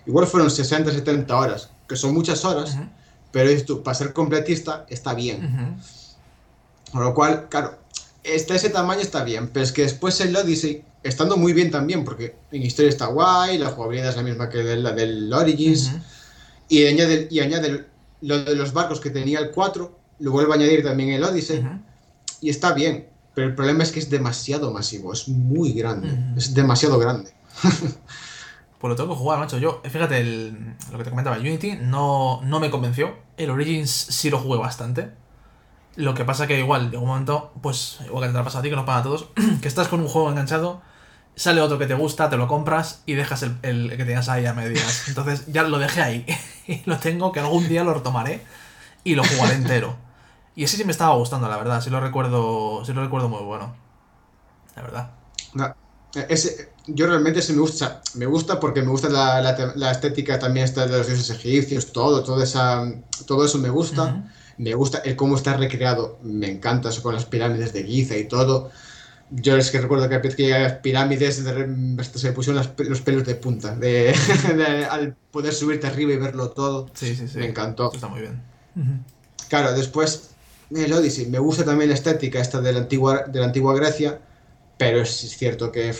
Speaker 2: igual fueron 60, 70 horas, que son muchas horas,
Speaker 1: Ujú,
Speaker 2: pero dices tú, para ser completista está bien.
Speaker 1: ujú.
Speaker 2: Con lo cual, claro, este, ese tamaño está bien, pero es que después el Odyssey, estando muy bien también, porque en historia está guay, la jugabilidad es la misma que la del Origins,
Speaker 1: Ujú.
Speaker 2: y añade, y añade lo de los barcos que tenía el 4, lo vuelve a añadir también el Odyssey, y está bien, pero el problema es que es demasiado masivo, es muy grande, es demasiado grande.
Speaker 1: Pues lo tengo que jugar, macho. Yo, fíjate, el- lo que te comentaba, Unity no, no me convenció. El Origins sí lo jugué bastante. Lo que pasa que igual, llega un momento, pues, igual que te ha pasado a ti, que nos pasa a todos, que estás con un juego enganchado, sale otro que te gusta, te lo compras y dejas el, el que tenías ahí a medias. Entonces ya lo dejé ahí. y lo tengo, que algún día lo retomaré y lo jugaré entero. Y ese sí me estaba gustando, la verdad. Sí lo recuerdo, sí lo recuerdo muy bueno. La verdad.
Speaker 2: No, ese, yo realmente ese me gusta, me gusta porque me gusta la, la estética también esta de los dioses egipcios, todo, toda esa, todo eso me gusta. Me gusta el cómo está recreado, me encanta eso con las pirámides de Giza y todo. Yo es que recuerdo que al principio las pirámides hasta se me pusieron los pelos de punta de, al poder subirte arriba y verlo todo.
Speaker 1: Sí, sí, sí.
Speaker 2: Me encantó.
Speaker 1: Está muy bien.
Speaker 2: Claro, después el Odyssey. Me gusta también la estética esta de la antigua, de la antigua Grecia, pero es cierto que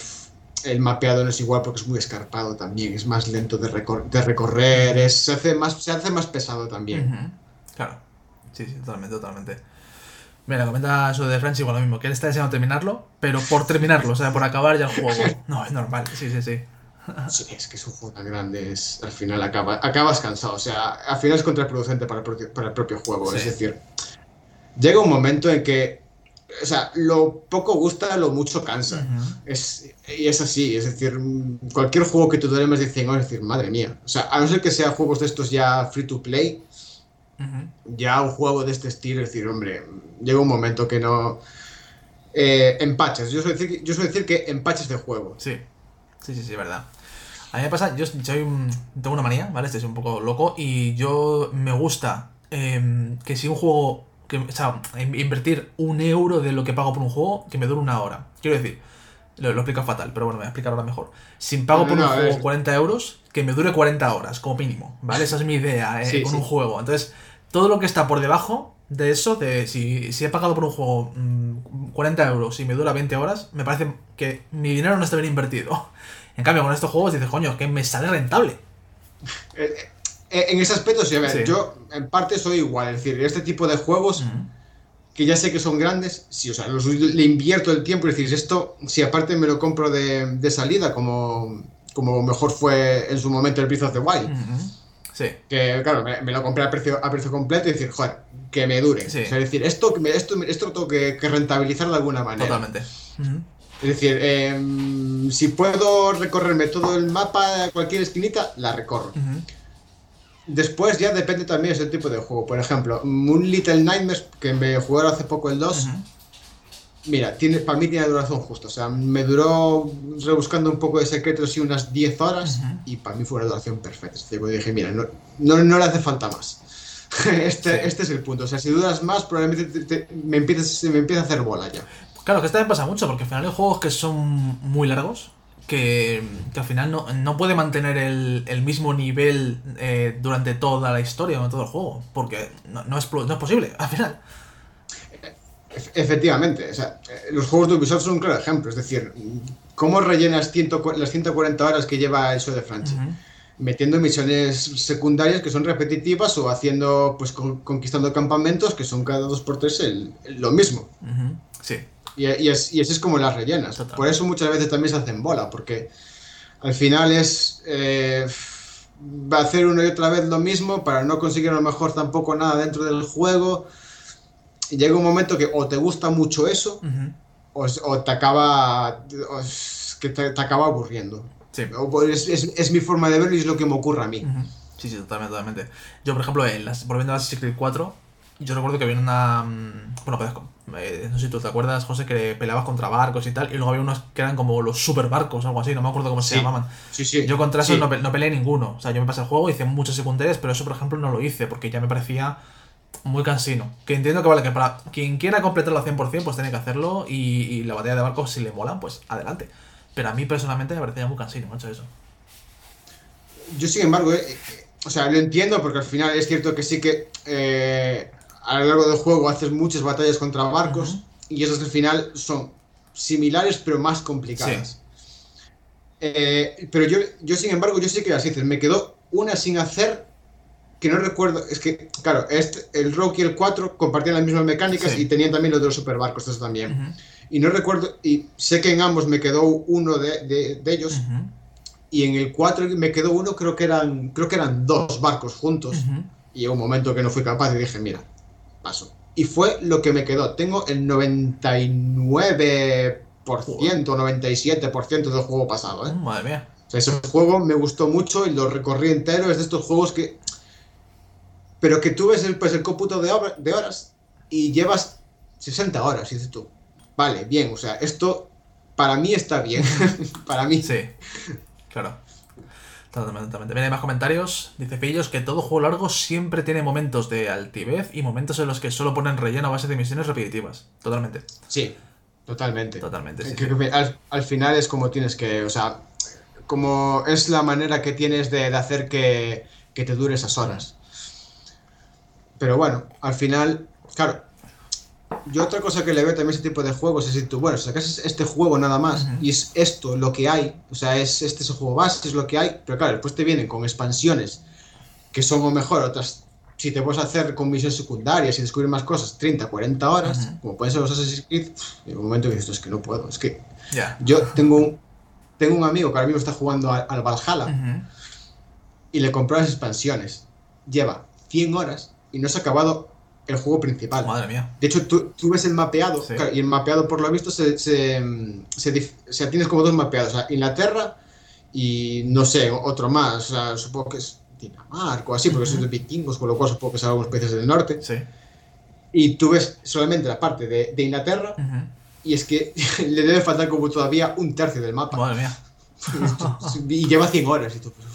Speaker 2: el mapeado no es igual porque es muy escarpado también, es más lento de, de recorrer, es, se, hace más, se hace más pesado también.
Speaker 1: Claro, sí, sí, totalmente, totalmente. Mira, comenta eso de Friends igual lo mismo, que él está deseando terminarlo, pero por terminarlo, o sea, por acabar ya el juego. No, es normal, sí, sí, sí.
Speaker 2: Sí, es que es un juego tan grande, es, al final acaba, acabas cansado, o sea, al final es contraproducente para el para el propio juego, es decir, llega un momento en que, o sea, lo poco gusta, lo mucho cansa. es, y es así, es decir, cualquier juego que tú dure más de 100 horas, es decir, madre mía. O sea, a no ser que sean juegos de estos ya free to play, ya un juego de este estilo, es decir, hombre, llega un momento que no... Eh, empaches, yo suelo, decir, yo suelo decir que empaches de juego.
Speaker 1: Sí, sí, sí, sí, verdad. A mí me pasa, yo soy un, tengo una manía, ¿vale? Este es un poco loco y yo me gusta em, que si un juego que, o sea, invertir un euro de lo que pago por un juego que me dure una hora. Quiero decir, lo, lo explico fatal, pero bueno, me voy a explicar ahora mejor. Si pago por un juego 40 euros, que me dure 40 horas, como mínimo, ¿vale? Esa es mi idea eh, con un juego. Entonces, todo lo que está por debajo de eso, de si, si he pagado por un juego 40 mm, euros y me dura 20 horas, me parece que mi dinero no está bien invertido. En cambio, con estos juegos dices, coño, que me sale rentable.
Speaker 2: Eh, eh, eh, en ese aspecto, sí, a ver, yo en parte soy igual. Es decir, este tipo de juegos que ya sé que son grandes, sí, o sea, los, le invierto el tiempo. Es decir, esto, si aparte me lo compro de, salida, como, como mejor fue en su momento el Breath of the Wild.
Speaker 1: Sí.
Speaker 2: Que, claro, me, lo compré a precio, a precio completo y decir, joder, que me dure. es decir, esto, esto, esto lo tengo que, rentabilizar de alguna manera.
Speaker 1: Totalmente.
Speaker 2: Es decir, em, si puedo recorrerme todo el mapa, cualquier esquinita, la recorro. Después ya depende también ese tipo de juego. Por ejemplo, un Little Nightmares, que me jugaron hace poco el 2. Mira, tiene, para mí tiene duración justa. O sea, me duró rebuscando un poco de secretos y unas 10 horas. Y para mí fue una duración perfecta. Es decir, dije, mira, no, no, le hace falta más. este, este es el punto. O sea, si duras más, probablemente me, empieces, me empieza a hacer bola ya.
Speaker 1: Claro, que esta vez pasa mucho, porque al final hay juegos que son muy largos que, al final no, no, puede mantener el, mismo nivel eh, durante toda la historia, durante todo el juego, porque no, no, es, no es posible, al final.
Speaker 2: Efectivamente, o sea, eh, los juegos de Ubisoft son un claro ejemplo, es decir, ¿cómo rellenas las 140 horas que lleva eso de Franchi? Metiendo misiones secundarias que son repetitivas o haciendo, pues conquistando campamentos que son cada dos por tres lo mismo.
Speaker 1: Sí.
Speaker 2: Y, y, así es como las rellenas. Por eso muchas veces también se hacen bola, porque al final es eh, hacer una y otra vez lo mismo para no conseguir a lo mejor tampoco nada dentro del juego. Y llega un momento que o te gusta mucho eso, o, te acaba que te, acaba aburriendo. es, es, mi forma de verlo y es lo que me ocurre a mí.
Speaker 1: Sí, sí, totalmente, totalmente. Yo, por ejemplo, en las, volviendo a Assassin's Creed 4, yo recuerdo que había una... Mm, bueno, pues, eh, no sé si tú te acuerdas, José, que peleabas contra barcos y tal, y luego había unos que eran como los super barcos o algo así, no me acuerdo cómo se llamaban.
Speaker 2: Sí, sí.
Speaker 1: Yo contra eso no, no, peleé ninguno. O sea, yo me pasé el juego, hice muchos secundarios, pero eso, por ejemplo, no lo hice, porque ya me parecía muy cansino. Que entiendo que vale, que para quien quiera completarlo al 100%, pues tiene que hacerlo, y, la batalla de barcos, si le molan, pues adelante. Pero a mí personalmente me parecía muy cansino, macho, eso.
Speaker 2: Yo, sin embargo, eh, eh, o sea, lo entiendo, porque al final es cierto que sí que a lo largo del juego haces muchas batallas contra barcos y esas al final son similares pero más complicadas. Eh, pero yo, yo, sin embargo, yo sí que las hice. Me quedó una sin hacer que no recuerdo. Es que, claro, este, el Rocky y el 4 compartían las mismas mecánicas y tenían también los de los superbarcos, estos también. Y no recuerdo, y sé que en ambos me quedó uno de, ellos. Y en el 4 me quedó uno, creo que eran, creo que eran dos barcos juntos. Y en un momento que no fui capaz y dije, mira, y fue lo que me quedó. Tengo el 99%, 97% del juego pasado, ¿eh?
Speaker 1: Madre mía.
Speaker 2: ese juego me gustó mucho y lo recorrí entero. Es de estos juegos que. Pero que tú ves el, pues, el cómputo de, de horas y llevas 60 horas, y dices tú. Vale, bien, o sea, esto para mí está bien. para mí.
Speaker 1: Sí, claro. Totalmente, totalmente. Mira, hay más comentarios. Dice Pillos que todo juego largo siempre tiene momentos de altivez y momentos en los que solo ponen relleno a base de misiones repetitivas. Totalmente.
Speaker 2: Sí, totalmente.
Speaker 1: Totalmente, sí,
Speaker 2: Creo que al, al final es como tienes que, o sea, como es la manera que tienes de, de hacer que, que te dure esas horas. Pero bueno, al final, claro, yo otra cosa que le veo también a ese tipo de juegos es si tú, bueno, sacas este juego nada más y es esto lo que hay, o sea, es este es el juego base, es lo que hay, pero claro, después te vienen con expansiones que son o mejor, otras, si te puedes hacer con misiones secundarias y descubrir más cosas, 30, 40 horas, como pueden ser los Assassin's Creed, en un momento que dices, es que no puedo, es que yo tengo un, tengo un amigo que ahora mismo está jugando al, al Valhalla y le compró las expansiones. Lleva 100 horas y no se ha acabado el juego principal.
Speaker 1: Madre mía.
Speaker 2: De hecho, tú, tú ves el mapeado,
Speaker 1: Sí.
Speaker 2: claro, y el mapeado por lo visto se, se, se sea, tienes como dos mapeados, o sea, Inglaterra y no sé, otro más, o sea, supongo que es Dinamarca o así, porque
Speaker 1: Ujú.
Speaker 2: son de vikingos, con lo cual supongo que son algunos países del norte.
Speaker 1: Sí.
Speaker 2: Y tú ves solamente la parte de, de Inglaterra
Speaker 1: Ujú.
Speaker 2: y es que le debe faltar como todavía un tercio del mapa.
Speaker 1: Madre mía.
Speaker 2: y lleva 100 horas y tú, pues.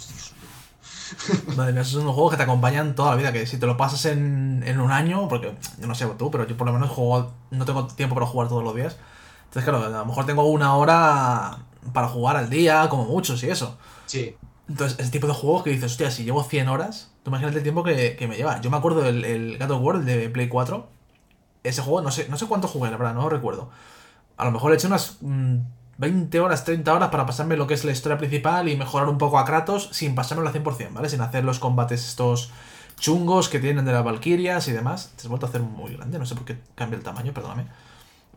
Speaker 1: Madre mía, esos son los juegos que te acompañan toda la vida. Que si te lo pasas en, en un año, porque yo no sé tú, pero yo por lo menos juego, no tengo tiempo para jugar todos los días. Entonces, claro, a lo mejor tengo una hora para jugar al día, como muchos y eso.
Speaker 2: Sí.
Speaker 1: Entonces, ese tipo de juegos que dices, hostia, si llevo 100 horas, tú imagínate el tiempo que, que me lleva. Yo me acuerdo del el War, el de Play 4. Ese juego, no sé, no sé cuánto jugué, la verdad, no lo recuerdo. A lo mejor le eché unas mm, 20 horas, 30 horas para pasarme lo que es la historia principal y mejorar un poco a Kratos sin pasármelo al 100%, ¿vale? Sin hacer los combates estos chungos que tienen de las Valkyrias y demás. Te has vuelto a hacer muy grande, no sé por qué cambia el tamaño, perdóname.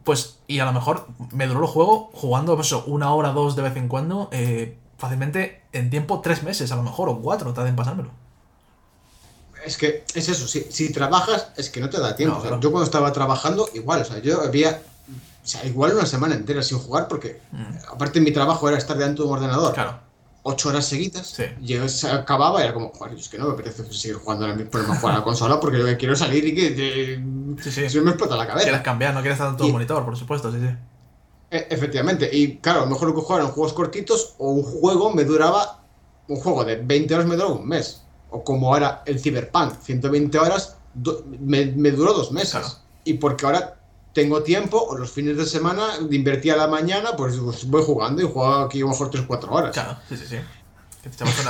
Speaker 1: Pues, y a lo mejor me duró el juego jugando pues, eso, una hora, dos de vez en cuando, eh, fácilmente en tiempo tres meses, a lo mejor, o cuatro, tarde en pasármelo.
Speaker 2: Es que es eso, si, si trabajas es que no te da tiempo.
Speaker 1: No,
Speaker 2: O sea,
Speaker 1: claro.
Speaker 2: Yo cuando estaba trabajando, igual, o sea, yo había, o sea, igual una semana entera sin jugar porque,
Speaker 1: Mm.
Speaker 2: aparte mi trabajo era estar delante de un ordenador
Speaker 1: Claro,
Speaker 2: ocho horas seguidas,
Speaker 1: Sí.
Speaker 2: yo se acababa y era como, joder, es que no me apetece seguir jugando a la, ponerme a jugar a la consola porque lo que quiero salir y que de-
Speaker 1: Sí, sí.
Speaker 2: se me explota la cabeza.
Speaker 1: quieres cambiar, no quieres todo
Speaker 2: Y-
Speaker 1: monitor, por supuesto, sí, sí.
Speaker 2: E- efectivamente, y claro, a lo mejor lo que jugaba eran juegos cortitos o un juego me duraba, un juego de 20 horas me duraba un mes. O como ahora el Cyberpunk, 120 horas, me, me duró dos meses.
Speaker 1: Claro.
Speaker 2: Y porque ahora tengo tiempo, o los fines de semana, de invertir a la mañana, pues, pues voy jugando y juego aquí a lo mejor 3-4 horas.
Speaker 1: Claro, sí, sí, sí.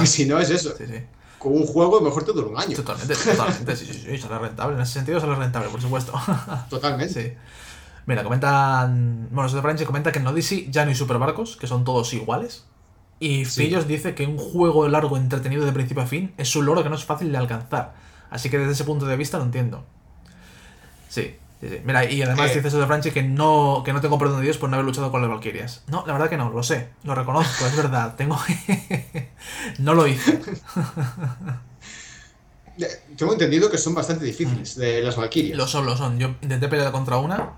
Speaker 2: Y si no es eso,
Speaker 1: Sí, sí.
Speaker 2: con un juego mejor te dura un año.
Speaker 1: Totalmente, totalmente, sí, sí, sí, sale rentable. En ese sentido sale rentable, por supuesto.
Speaker 2: Totalmente.
Speaker 1: Sí. Mira, comentan. Bueno, Franchi comenta que en Odyssey ya no hay superbarcos, que son todos iguales. Y
Speaker 2: Sí.
Speaker 1: Fillos dice que un juego largo, entretenido de principio a fin, es un logro que no es fácil de alcanzar. Así que desde ese punto de vista lo entiendo. Sí, sí, sí. Mira, y además
Speaker 2: Eh.
Speaker 1: dice José Franchi que no, que no tengo perdón de Dios por no haber luchado con las Valkyrias. No, la verdad que no, lo sé, lo reconozco, es verdad. Tengo. no lo hice.
Speaker 2: Tengo entendido que son bastante difíciles de las Valkyrias.
Speaker 1: Lo son, lo son. Yo intenté pelear contra una,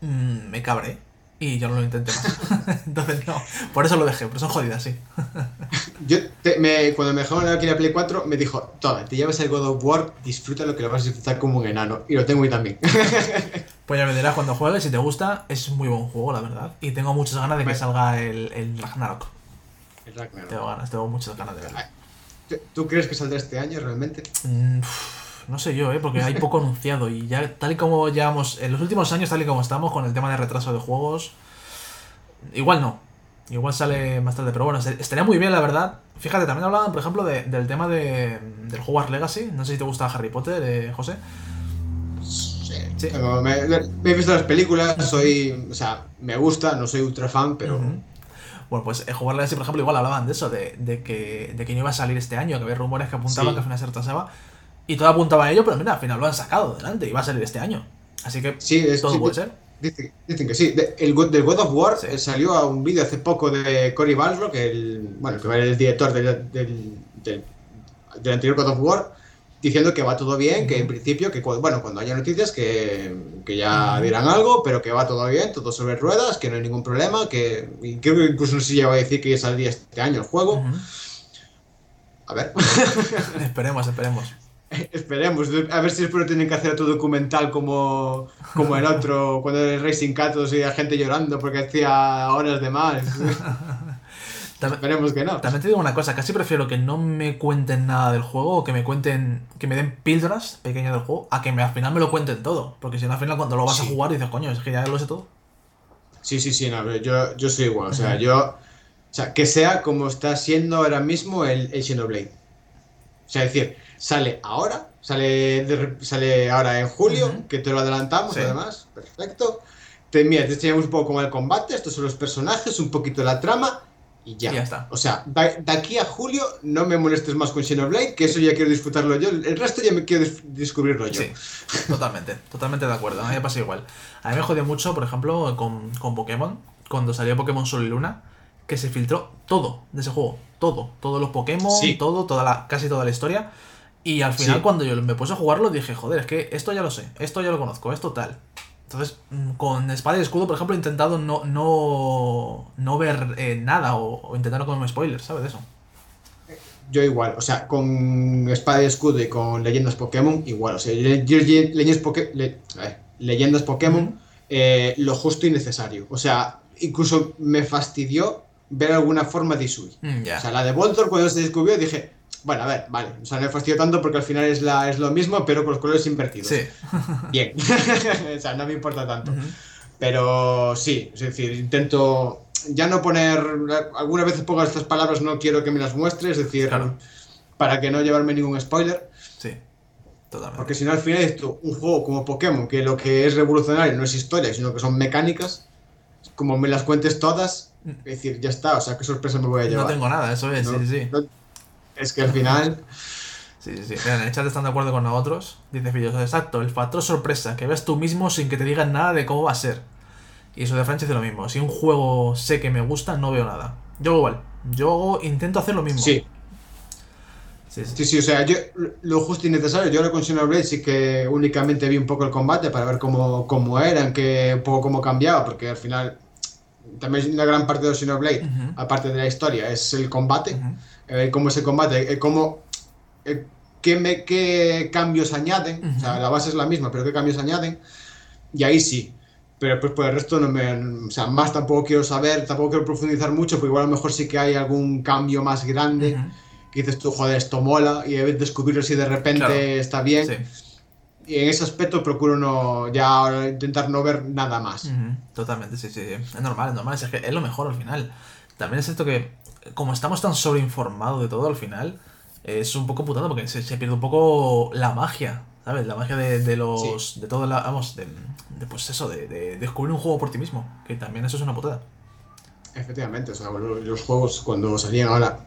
Speaker 1: mm, me cabré y ya no lo intenté más. Entonces no, por eso lo dejé, pero son jodidas, sí.
Speaker 2: Yo te- me- cuando me dejaron la Valkyria Play 4 me dijo, toma, te llevas el God of War, disfruta lo que lo vas a disfrutar como un enano. Y lo tengo ahí también.
Speaker 1: Pues ya me dirás cuando juegues, si te gusta, es muy buen juego, la verdad. Y tengo muchas ganas de que salga el, el Ragnarok.
Speaker 2: El Ragnarok.
Speaker 1: Tengo ganas, tengo muchas ganas de verlo.
Speaker 2: ¿Tú- ¿Tú crees que saldrá este año realmente?
Speaker 1: Mm, no sé yo, ¿eh? porque hay poco anunciado y ya tal y como llevamos, en los últimos años, tal y como estamos con el tema de retraso de juegos, igual no. Igual sale más tarde, pero bueno, est- estaría muy bien, la verdad. Fíjate, también hablaban, por ejemplo, de- del tema de, del Hogwarts Legacy. No sé si te gusta Harry Potter, eh, José.
Speaker 2: Sí. Me, me he visto las películas, soy. O sea, me gusta, no soy ultra fan, pero.
Speaker 1: Bueno, pues el Hogwarts Legacy, por ejemplo, igual hablaban de eso, de, de que, de que no iba a salir este año, que había rumores que apuntaban
Speaker 2: Sí.
Speaker 1: que al final se retrasaba. Y todo apuntaba a ello, pero mira, al final lo han sacado adelante y va a salir este año. Así que
Speaker 2: Sí, es-
Speaker 1: todo
Speaker 2: sí,
Speaker 1: puede ser.
Speaker 2: Dicen, dicen que sí. De- el, God- del God of War
Speaker 1: Sí.
Speaker 2: eh, salió a un vídeo hace poco de Cory Balrog, el, bueno, que era el director del, del, del- del anterior God of War, diciendo que va todo bien, que en principio, que bueno, cuando haya noticias que, que ya dirán algo, pero que va todo bien, todo sobre ruedas, que no hay ningún problema, que y creo que incluso no sé si llega a decir que ya saldría este año el juego. A ver,
Speaker 1: esperemos, esperemos.
Speaker 2: esperemos, a ver si después tienen que hacer otro documental como, como el otro, cuando el Racing Catos y la gente llorando porque hacía horas de más.
Speaker 1: También-
Speaker 2: Esperemos que no.
Speaker 1: También te digo una cosa, casi prefiero que no me cuenten nada del juego o que me cuenten, que me den píldoras pequeñas del juego, a que me, al final me lo cuenten todo. Porque si no, al final cuando lo vas a jugar dices, coño, es que ya lo sé todo.
Speaker 2: Sí, sí, sí, no, yo, yo soy igual. O sea, yo. O sea, que sea como está siendo ahora mismo el, el Xenoblade. O sea, es decir, sale ahora, sale, de sale ahora en julio, que te lo adelantamos
Speaker 1: Sí.
Speaker 2: además, perfecto. Te, mira, te enseñamos un poco cómo el combate, estos son los personajes, un poquito la trama y ya.
Speaker 1: Ya está.
Speaker 2: O sea, de, de aquí a julio no me molestes más con Xenoblade, que eso ya quiero disfrutarlo yo. El resto ya me quiero des- descubrirlo yo.
Speaker 1: Sí, totalmente, totalmente de acuerdo. A mí me pasa igual. A mí me jodió mucho, por ejemplo, con, con Pokémon, cuando salió Pokémon Sol y Luna, que se filtró todo de ese juego. Todo. Todos los Pokémon,
Speaker 2: Sí.
Speaker 1: todo, toda la, casi toda la historia. Y al final,
Speaker 2: Sí.
Speaker 1: cuando yo me puse a jugarlo, dije, joder, es que esto ya lo sé, esto ya lo conozco, esto tal. Entonces, mm, con Espada y Escudo, por ejemplo, he intentado no, no, no ver eh, nada o, o intentar no comerme spoilers, ¿sabes? De eso.
Speaker 2: Yo igual, o sea, con Espada y Escudo y con Leyendas Pokémon, igual. O sea, le- eh, Leyendas Pokémon, eh, lo justo y necesario. O sea, incluso me fastidió ver alguna forma de Isui.
Speaker 1: Mm.
Speaker 2: O sea, la de Voltor cuando se descubrió dije, bueno, a ver, vale. O sea, no me fastidió tanto porque al final es, la, es lo mismo, pero con los colores invertidos.
Speaker 1: sí.
Speaker 2: Bien. o sea, no me importa tanto.
Speaker 1: Ujú.
Speaker 2: Pero sí, es decir, intento ya no poner. Algunas veces pongo estas palabras, no quiero que me las muestres, es decir,
Speaker 1: Claro.
Speaker 2: para que no llevarme ningún spoiler.
Speaker 1: Sí. Totalmente.
Speaker 2: Porque si no, al final, esto, un juego como Pokémon, que lo que es revolucionario no es historia, sino que son mecánicas, como me las cuentes todas, es decir, ya está, o sea, qué sorpresa me voy a llevar.
Speaker 1: no tengo nada, eso es,
Speaker 2: No-
Speaker 1: sí, sí, sí.
Speaker 2: no- es que al final.
Speaker 1: Sí, sí, sí. Mira, en el chat están de acuerdo con nosotros. Dice Fillos, exacto, el factor sorpresa, que ves tú mismo sin que te digan nada de cómo va a ser. Y eso de Franch dice lo mismo. Si un juego sé que me gusta, no veo nada. Yo igual. Yo intento hacer lo mismo.
Speaker 2: Sí,
Speaker 1: Sí, sí.
Speaker 2: Sí, sí, o sea, yo lo justo y necesario. Yo ahora con Xenoblade sí que únicamente vi un poco el combate para ver cómo, cómo eran, que, un poco cómo cambiaba, porque al final también una gran parte de Xenoblade,
Speaker 1: Ujú.
Speaker 2: aparte de la historia, es el combate. Eh, cómo es el combate, eh, cómo, eh, qué, me- qué cambios añaden, o sea, la base es la misma, pero qué cambios añaden, y ahí sí. Pero pues por el resto no me... O sea, más tampoco quiero saber, tampoco quiero profundizar mucho, porque igual a lo mejor sí que hay algún cambio más grande
Speaker 1: Ujú.
Speaker 2: que dices tú, joder, esto mola, y debes descubrirlo si de repente
Speaker 1: Claro.
Speaker 2: está bien.
Speaker 1: Sí.
Speaker 2: Y en ese aspecto procuro no, ya ahora intentar no ver nada más.
Speaker 1: Ujú, Totalmente, sí, sí, sí. Es normal, es normal. Es que es lo mejor al final. También es esto que, como estamos tan sobreinformados de todo al final, es un poco putado porque se, se pierde un poco la magia, ¿sabes? La magia de, de los. de todo la. Vamos, de, de, pues eso, de, de descubrir un juego por ti mismo. Que también eso es una putada.
Speaker 2: Efectivamente, o sea, lo- los juegos cuando salían ahora,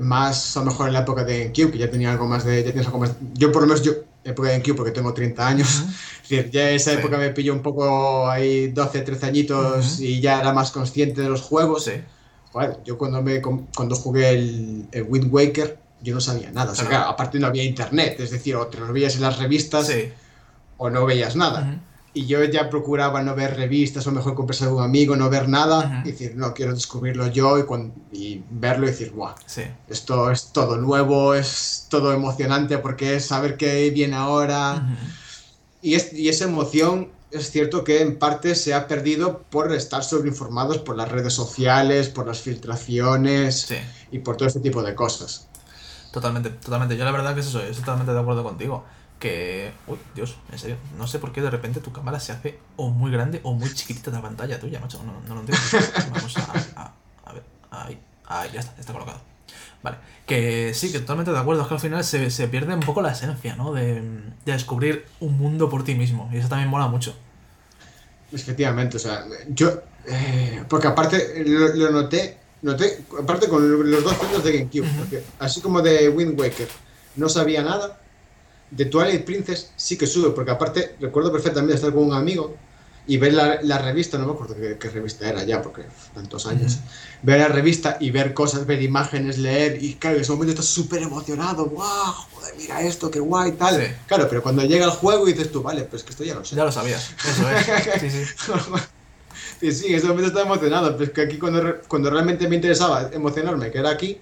Speaker 2: más a lo mejor en la época de GameCube, que ya tenía algo más de. Ya tienes algo más, yo por lo menos yo, época de GameCube, porque tengo 30 años, es decir, ya esa
Speaker 1: Sí.
Speaker 2: época me pilló un poco ahí 12, 13 añitos
Speaker 1: Ujú.
Speaker 2: y ya era más consciente de los juegos.
Speaker 1: Sí.
Speaker 2: Joder, yo cuando, me, cuando jugué el, el Wind Waker, yo no sabía nada. O sea,
Speaker 1: Claro.
Speaker 2: aparte no había internet, es decir, o te lo veías en las revistas
Speaker 1: Sí.
Speaker 2: o no veías nada.
Speaker 1: Ujú.
Speaker 2: Y yo ya procuraba no ver revistas o mejor comprarse a algún amigo, no ver nada.
Speaker 1: Ujú.
Speaker 2: Y decir, no, quiero descubrirlo yo y, cuan- y verlo y decir, guau,
Speaker 1: Sí.
Speaker 2: esto es todo nuevo, es todo emocionante porque es saber qué viene ahora.
Speaker 1: Ujú.
Speaker 2: Y, es, y esa emoción es cierto que en parte se ha perdido por estar sobreinformados por las redes sociales, por las filtraciones
Speaker 1: Sí.
Speaker 2: y por todo este tipo de cosas.
Speaker 1: Totalmente, totalmente. Yo la verdad que es eso, estoy totalmente de acuerdo contigo. Que, uy, Dios, en serio, no sé por qué de repente tu cámara se hace o muy grande o muy chiquitita de la pantalla tuya, macho. No, no lo entiendo. Vamos a, a, a ver, ahí, ahí, ya está, ya está colocado. Vale, que sí, que totalmente de acuerdo. Es que al final se, se pierde un poco la esencia, ¿no? De, de descubrir un mundo por ti mismo. Y eso también mola mucho.
Speaker 2: Efectivamente, o sea, yo. eh, porque aparte lo, lo noté, noté, aparte con los dos juegos de GameCube, porque así como de Wind Waker no sabía nada, de Twilight Princess sí que sube, porque aparte recuerdo perfectamente estar con un amigo y ver la, la revista, no me acuerdo qué, qué revista era ya, porque tantos años,
Speaker 1: Ujú.
Speaker 2: ver la revista y ver cosas, ver imágenes, leer, y claro, en ese momento estás súper emocionado, guau, joder, mira esto, qué guay, tal.
Speaker 1: Sí.
Speaker 2: Claro, pero cuando llega el juego y dices tú, vale, pues que esto ya lo sé.
Speaker 1: Ya lo sabías. Eso es. Sí, sí.
Speaker 2: Sí, sí, en ese momento estaba emocionado, pero es que aquí cuando, cuando realmente me interesaba emocionarme, que era aquí,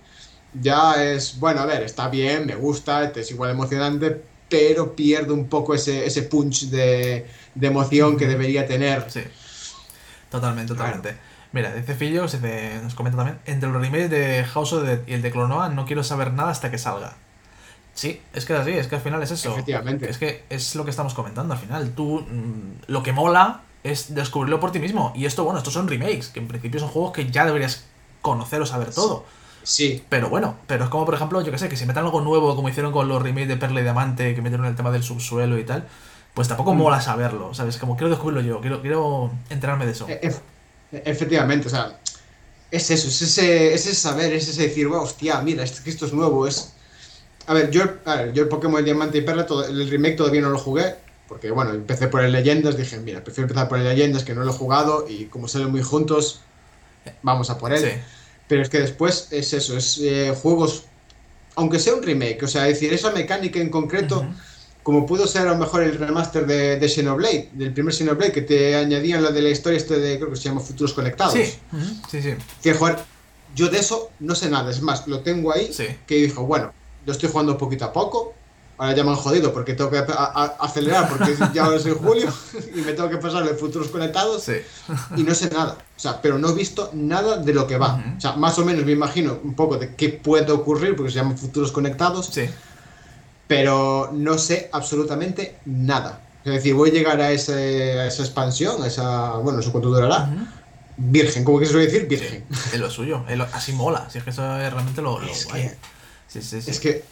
Speaker 2: ya es, bueno, a ver, está bien, me gusta, es igual emocionante, pero pierdo un poco ese, ese punch de, de emoción que debería tener.
Speaker 1: Sí. Totalmente,
Speaker 2: Claro.
Speaker 1: totalmente. Mira, dice Fillo, se dice- nos comenta también, entre los remakes de House of y el de Clonoa no quiero saber nada hasta que salga. Sí, es que es así, es que al final es eso.
Speaker 2: Efectivamente.
Speaker 1: Es que es lo que estamos comentando al final. Tú, mm, lo que mola es descubrirlo por ti mismo. Y esto, bueno, estos son remakes, que en principio son juegos que ya deberías conocer o saber todo.
Speaker 2: Sí,
Speaker 1: Pero bueno, pero es como por ejemplo, yo que sé, que si metan algo nuevo, como hicieron con los remakes de Perla y Diamante, que metieron el tema del subsuelo y tal, pues tampoco
Speaker 2: Mm.
Speaker 1: mola saberlo, ¿sabes? Como quiero descubrirlo yo, quiero, quiero enterarme de eso.
Speaker 2: e- ef- efectivamente, o sea, es eso, es ese, es ese saber, es ese decir, "Buah, hostia, mira, esto es nuevo, es... A ver, yo, a ver, yo el Pokémon Diamante y Perla, todo- el remake todavía no lo jugué, porque bueno, empecé por el Leyendas, dije, mira, prefiero empezar por el Leyendas, que no lo he jugado, y como salen muy juntos, vamos a por él.
Speaker 1: Sí,
Speaker 2: Pero es que después es eso, es eh, juegos, aunque sea un remake, o sea, es decir, esa mecánica en concreto, como pudo ser a lo mejor el remaster de, de Xenoblade, del primer Xenoblade, que te añadían la de la historia este de, creo que se llama Futuros Conectados.
Speaker 1: sí, sí, sí.
Speaker 2: Que joder, yo de eso no sé nada, es más, lo tengo ahí,
Speaker 1: Sí.
Speaker 2: que dijo, bueno, lo estoy jugando poquito a poco, ahora ya me han jodido porque tengo que acelerar porque ya ahora es en julio y me tengo que pasar de Futuros Conectados
Speaker 1: Sí.
Speaker 2: y no sé nada. O sea, pero no he visto nada de lo que va.
Speaker 1: Ujú.
Speaker 2: O sea, más o menos me imagino un poco de qué puede ocurrir, porque se llaman futuros conectados,
Speaker 1: Sí.
Speaker 2: pero no sé absolutamente nada. Es decir, voy a llegar a, ese- a esa expansión, a esa. Bueno, no sé cuánto durará.
Speaker 1: Ujú.
Speaker 2: Virgen, como que se suele decir, virgen.
Speaker 1: Es lo suyo, es lo- así mola, si es que eso es realmente lo, lo
Speaker 2: Es
Speaker 1: guay.
Speaker 2: que-
Speaker 1: Sí, sí, sí.
Speaker 2: Es que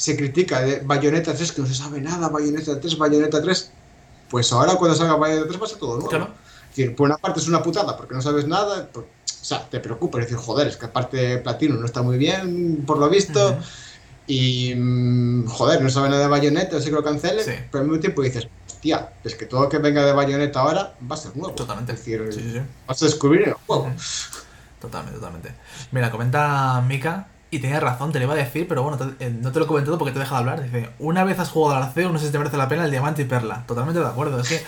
Speaker 2: se critica de Bayonetta 3 que no se sabe nada, Bayonetta 3, Bayonetta 3. Pues ahora cuando salga Bayonetta 3 va a ser todo nuevo.
Speaker 1: Claro.
Speaker 2: Es decir, por una parte es una putada porque no sabes nada, por- o sea, te preocupa, es decir, joder, es que aparte Platino no está muy bien, por lo visto, y mm, joder, no sabe nada de Bayonetta, así que lo cancele,
Speaker 1: Sí.
Speaker 2: pero al mismo tiempo dices, hostia, es que todo lo que venga de Bayonetta ahora va a ser nuevo.
Speaker 1: Totalmente.
Speaker 2: Es decir,
Speaker 1: Sí, sí,
Speaker 2: vas a descubrir el juego.
Speaker 1: Totalmente, totalmente. Mira, comenta Mika, y tenía razón, te lo iba a decir, pero bueno, te- eh, no te lo he comentado porque te he dejado hablar. Dice, una vez has jugado al Arceo, no sé si te merece la pena el Diamante y Perla. Totalmente de acuerdo, es que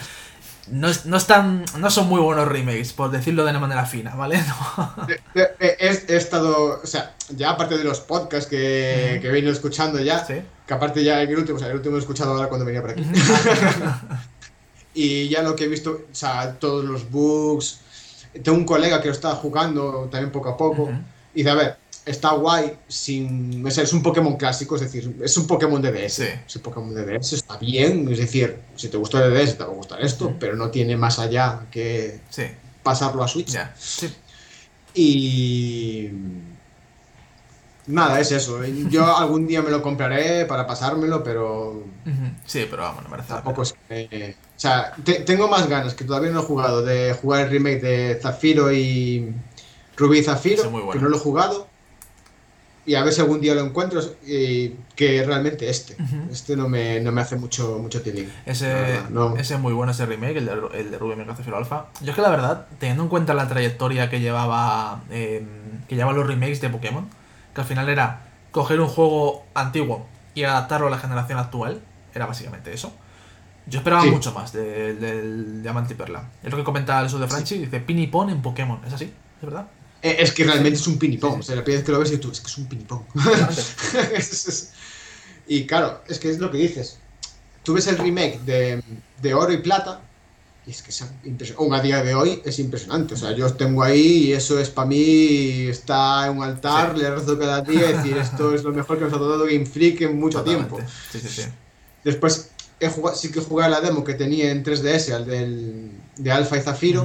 Speaker 1: no, es- no están, no son muy buenos remakes, por decirlo de una manera fina, ¿vale? No.
Speaker 2: Eh, eh, He, he estado, o sea, ya aparte de los podcasts que, que he venido escuchando ya,
Speaker 1: Sí.
Speaker 2: que aparte ya el último, o sea, el último he escuchado ahora cuando venía por aquí. y ya lo que he visto, o sea, todos los bugs. Tengo un colega que lo está jugando también poco a poco. Y dice, a ver, está guay sin... Es un Pokémon clásico, es decir, es un Pokémon de DS.
Speaker 1: Sí.
Speaker 2: Es un Pokémon de DS, está bien. Es decir, si te gustó el DS, te va a gustar esto, pero no tiene más allá que
Speaker 1: Sí,
Speaker 2: pasarlo a Switch. Y... Nada, es eso. Yo algún día me lo compraré para pasármelo, pero.
Speaker 1: Sí, pero vamos, no merece
Speaker 2: tampoco es que... O sea, te- tengo más ganas, que todavía no he jugado, de jugar el remake de Zafiro y Rubí y Zafiro,
Speaker 1: bueno.
Speaker 2: que no lo he jugado. Y a ver si algún día lo encuentro y que realmente este. Este no me, no me hace mucho, mucho tilín.
Speaker 1: Ese,
Speaker 2: verdad, no.
Speaker 1: ese es muy bueno, ese remake, el de, el de Rubio Mega Zafiro Alpha. Yo es que la verdad, teniendo en cuenta la trayectoria que llevaba eh, que llevaban los remakes de Pokémon, que al final era coger un juego antiguo y adaptarlo a la generación actual, era básicamente eso. Yo esperaba
Speaker 2: Sí.
Speaker 1: mucho más de- del Diamante y Perla. Es lo que comenta el sur de Franchi, dice Pinipon en Pokémon. ¿Es así? ¿Es verdad?
Speaker 2: Eh, Es que realmente es un pinipón. O sea, la primera vez que lo ves y tú, es que es un pinipón. Y claro, es que es lo que dices. Tú ves el remake de, de Oro y Plata y es que es impresionante. Aún a día de hoy es impresionante. O sea, yo tengo ahí y eso es para mí, está en un altar,
Speaker 1: Sí.
Speaker 2: le rezo cada día y decir esto es lo mejor que nos ha dado Game Freak en mucho
Speaker 1: Totalmente.
Speaker 2: tiempo.
Speaker 1: Sí, sí, sí.
Speaker 2: Después he jugado, sí que jugué a la demo que tenía en 3DS, al del, de Alpha y Zafiro.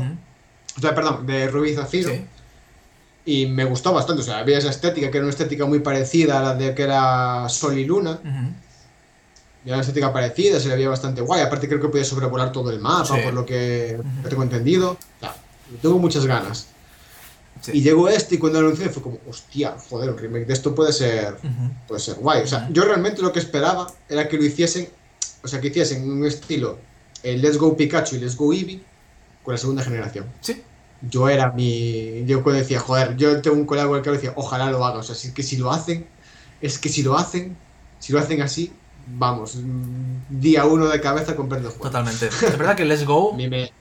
Speaker 2: O sea, perdón, de Rubí y Zafiro. Y me gustó bastante, o sea, había esa estética que era una estética muy parecida a la de que era Sol y Luna.
Speaker 1: Ujú.
Speaker 2: Era una estética parecida, se le veía bastante guay. Aparte creo que podía sobrevolar todo el mapa,
Speaker 1: Sí.
Speaker 2: por lo que tengo entendido. O sea, tengo muchas ganas.
Speaker 1: Sí.
Speaker 2: Y llegó este y cuando lo anuncié fue como, hostia, joder, un remake de esto puede ser, puede ser guay. O sea, yo realmente lo que esperaba era que lo hiciesen, o sea, que hiciesen un estilo el Let's Go Pikachu y Let's Go Eevee con la segunda generación.
Speaker 1: Sí.
Speaker 2: Yo era mi. Yo cuando decía, joder, yo tengo un colega con el que decía, ojalá lo haga. O sea, es que si lo hacen, es que si lo hacen, si lo hacen así, vamos, mm, día uno de cabeza comprando el juego.
Speaker 1: Totalmente. Es verdad que Let's Go.
Speaker 2: Me-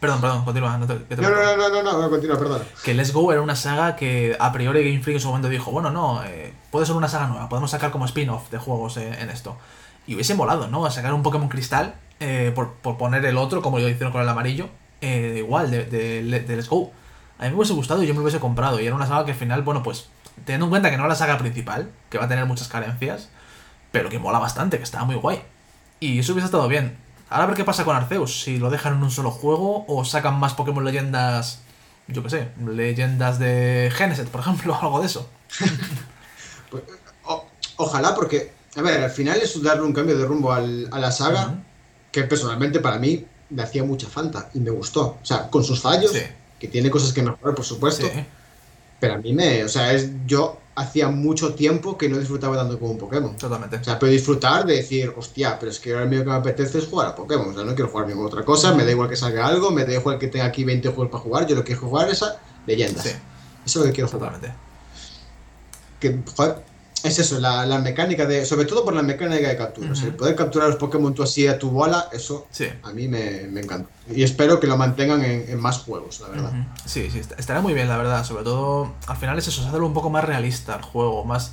Speaker 1: Perdón, perdón, continúa. No, te, te
Speaker 2: No, no, no, no, no, no, continúa, perdona.
Speaker 1: Que Let's Go era una saga que a priori Game Freak en su momento dijo, bueno, no, eh, puede ser una saga nueva, podemos sacar como spin-off de juegos eh, en esto. Y hubiese molado, ¿no? A sacar un Pokémon Cristal, eh, por, por poner el otro, como lo hicieron con el amarillo, eh, igual, de, de, de Let's Go. A mí me hubiese gustado y yo me lo hubiese comprado. Y era una saga que al final, bueno, pues, teniendo en cuenta que no es la saga principal, que va a tener muchas carencias, pero que mola bastante, que estaba muy guay. Y eso hubiese estado bien. Ahora a ver qué pasa con Arceus, si lo dejan en un solo juego o sacan más Pokémon leyendas, yo qué sé, leyendas de Genesis, por ejemplo, algo de eso.
Speaker 2: Pues, o- ojalá, porque, a ver, al final es darle un cambio de rumbo al- a la saga que personalmente para mí me hacía mucha falta y me gustó. O sea, con sus fallos,
Speaker 1: Sí.
Speaker 2: que tiene cosas que mejorar, por supuesto,
Speaker 1: Sí,
Speaker 2: pero a mí me, o sea, es yo hacía mucho tiempo que no disfrutaba tanto como un Pokémon.
Speaker 1: totalmente.
Speaker 2: O sea, puedo disfrutar de decir, hostia, pero es que ahora mismo que me apetece es jugar a Pokémon. O sea, no quiero jugar ninguna otra cosa, me da igual que salga algo, me da igual que tenga aquí 20 juegos para jugar, yo lo que quiero jugar es a leyendas.
Speaker 1: Sí,
Speaker 2: Eso es lo que quiero jugar.
Speaker 1: totalmente.
Speaker 2: Que, joder, es eso, la, la mecánica de. Sobre todo por la mecánica de captura. O sea, el
Speaker 1: Ujú.
Speaker 2: poder capturar los Pokémon tú así a tu bola, eso
Speaker 1: Sí.
Speaker 2: a mí me, me encanta. Y espero que lo mantengan en, en más juegos, la verdad.
Speaker 1: Sí, sí, est- estará muy bien, la verdad. Sobre todo, al final es eso, es hacerlo un poco más realista el juego, más...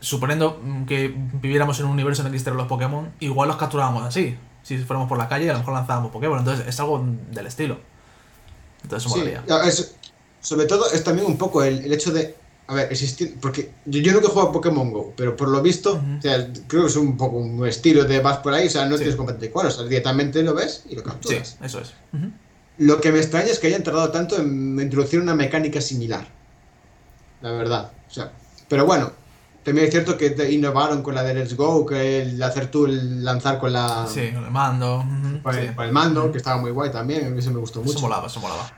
Speaker 1: Suponiendo mm, que viviéramos en un universo en el que existieran los Pokémon, igual los capturábamos así. Si fuéramos por la calle, a lo mejor lanzábamos Pokémon. Entonces, es algo del estilo. Entonces, eso
Speaker 2: Sí, es- sobre todo es también un poco el, el hecho de. A ver, existir. Porque yo, yo nunca he jugado a Pokémon Go, pero por lo visto,
Speaker 1: Ujú.
Speaker 2: o sea, creo que es un poco un estilo de vas por ahí, o sea, no
Speaker 1: Sí.
Speaker 2: tienes igual, o sea, directamente lo ves y lo
Speaker 1: Sí,
Speaker 2: capturas.
Speaker 1: eso es. Ujú.
Speaker 2: Lo que me extraña es que hayan tardado tanto en introducir una mecánica similar. La verdad. O sea, pero bueno, también es cierto que te innovaron con la de Let's Go, que el hacer tú el lanzar con la
Speaker 1: Sí, con el mando.
Speaker 2: con, el,
Speaker 1: sí.
Speaker 2: con el mando, que estaba muy guay también, eso me gustó
Speaker 1: Eso
Speaker 2: mucho.
Speaker 1: molaba, eso molaba.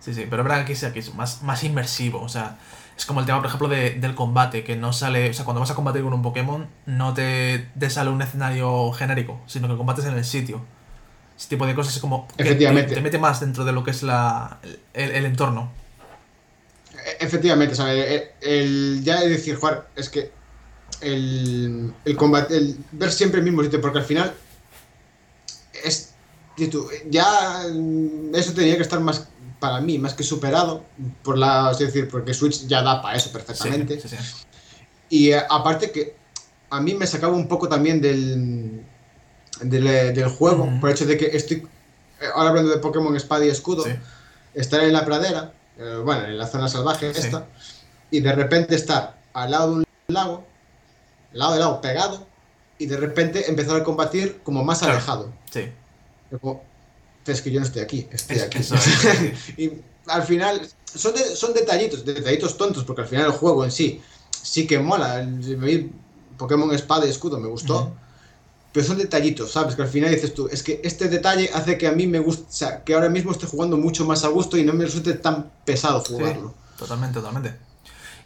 Speaker 1: Sí, sí, pero es verdad que aquí, sí, aquí es más, más inmersivo. O sea, es como el tema, por ejemplo, de- del combate, que no sale. O sea, cuando vas a combatir con un Pokémon, no te, te sale un escenario genérico, sino que combates en el sitio. Ese tipo de cosas es como. que te-
Speaker 2: Efectivamente.
Speaker 1: Te, mete más dentro de lo que es la, el, el entorno.
Speaker 2: E- Efectivamente, ¿sabes? El, el- ya es decir, jugar, es que el, el combate, el ver siempre el mismo sitio, porque al final es, ya eso tenía que estar más, para mí, más que superado, por la, es decir, porque Switch ya da para eso perfectamente.
Speaker 1: sí, sí.
Speaker 2: Y eh, aparte que a mí me sacaba un poco también del, del, eh, del juego, por el hecho de que estoy, eh, ahora hablando de Pokémon Espada y Escudo, estar en la pradera, eh, bueno, en la zona salvaje esta, y de repente estar al lado de un lago, al lado del lago pegado, y de repente empezar a combatir como más
Speaker 1: Claro.
Speaker 2: alejado.
Speaker 1: Sí.
Speaker 2: Es que yo no estoy aquí, estoy
Speaker 1: Es-
Speaker 2: aquí.
Speaker 1: es, sí, sí.
Speaker 2: y al final, son, de- son detallitos, detallitos tontos, porque al final el juego en sí sí que mola. Pokémon Espada y Escudo me gustó.
Speaker 1: Ujú.
Speaker 2: Pero son detallitos, ¿sabes? Que al final dices tú, es que este detalle hace que a mí me guste, o sea, que ahora mismo esté jugando mucho más a gusto y no me resulte tan pesado jugarlo.
Speaker 1: Totalmente, totalmente.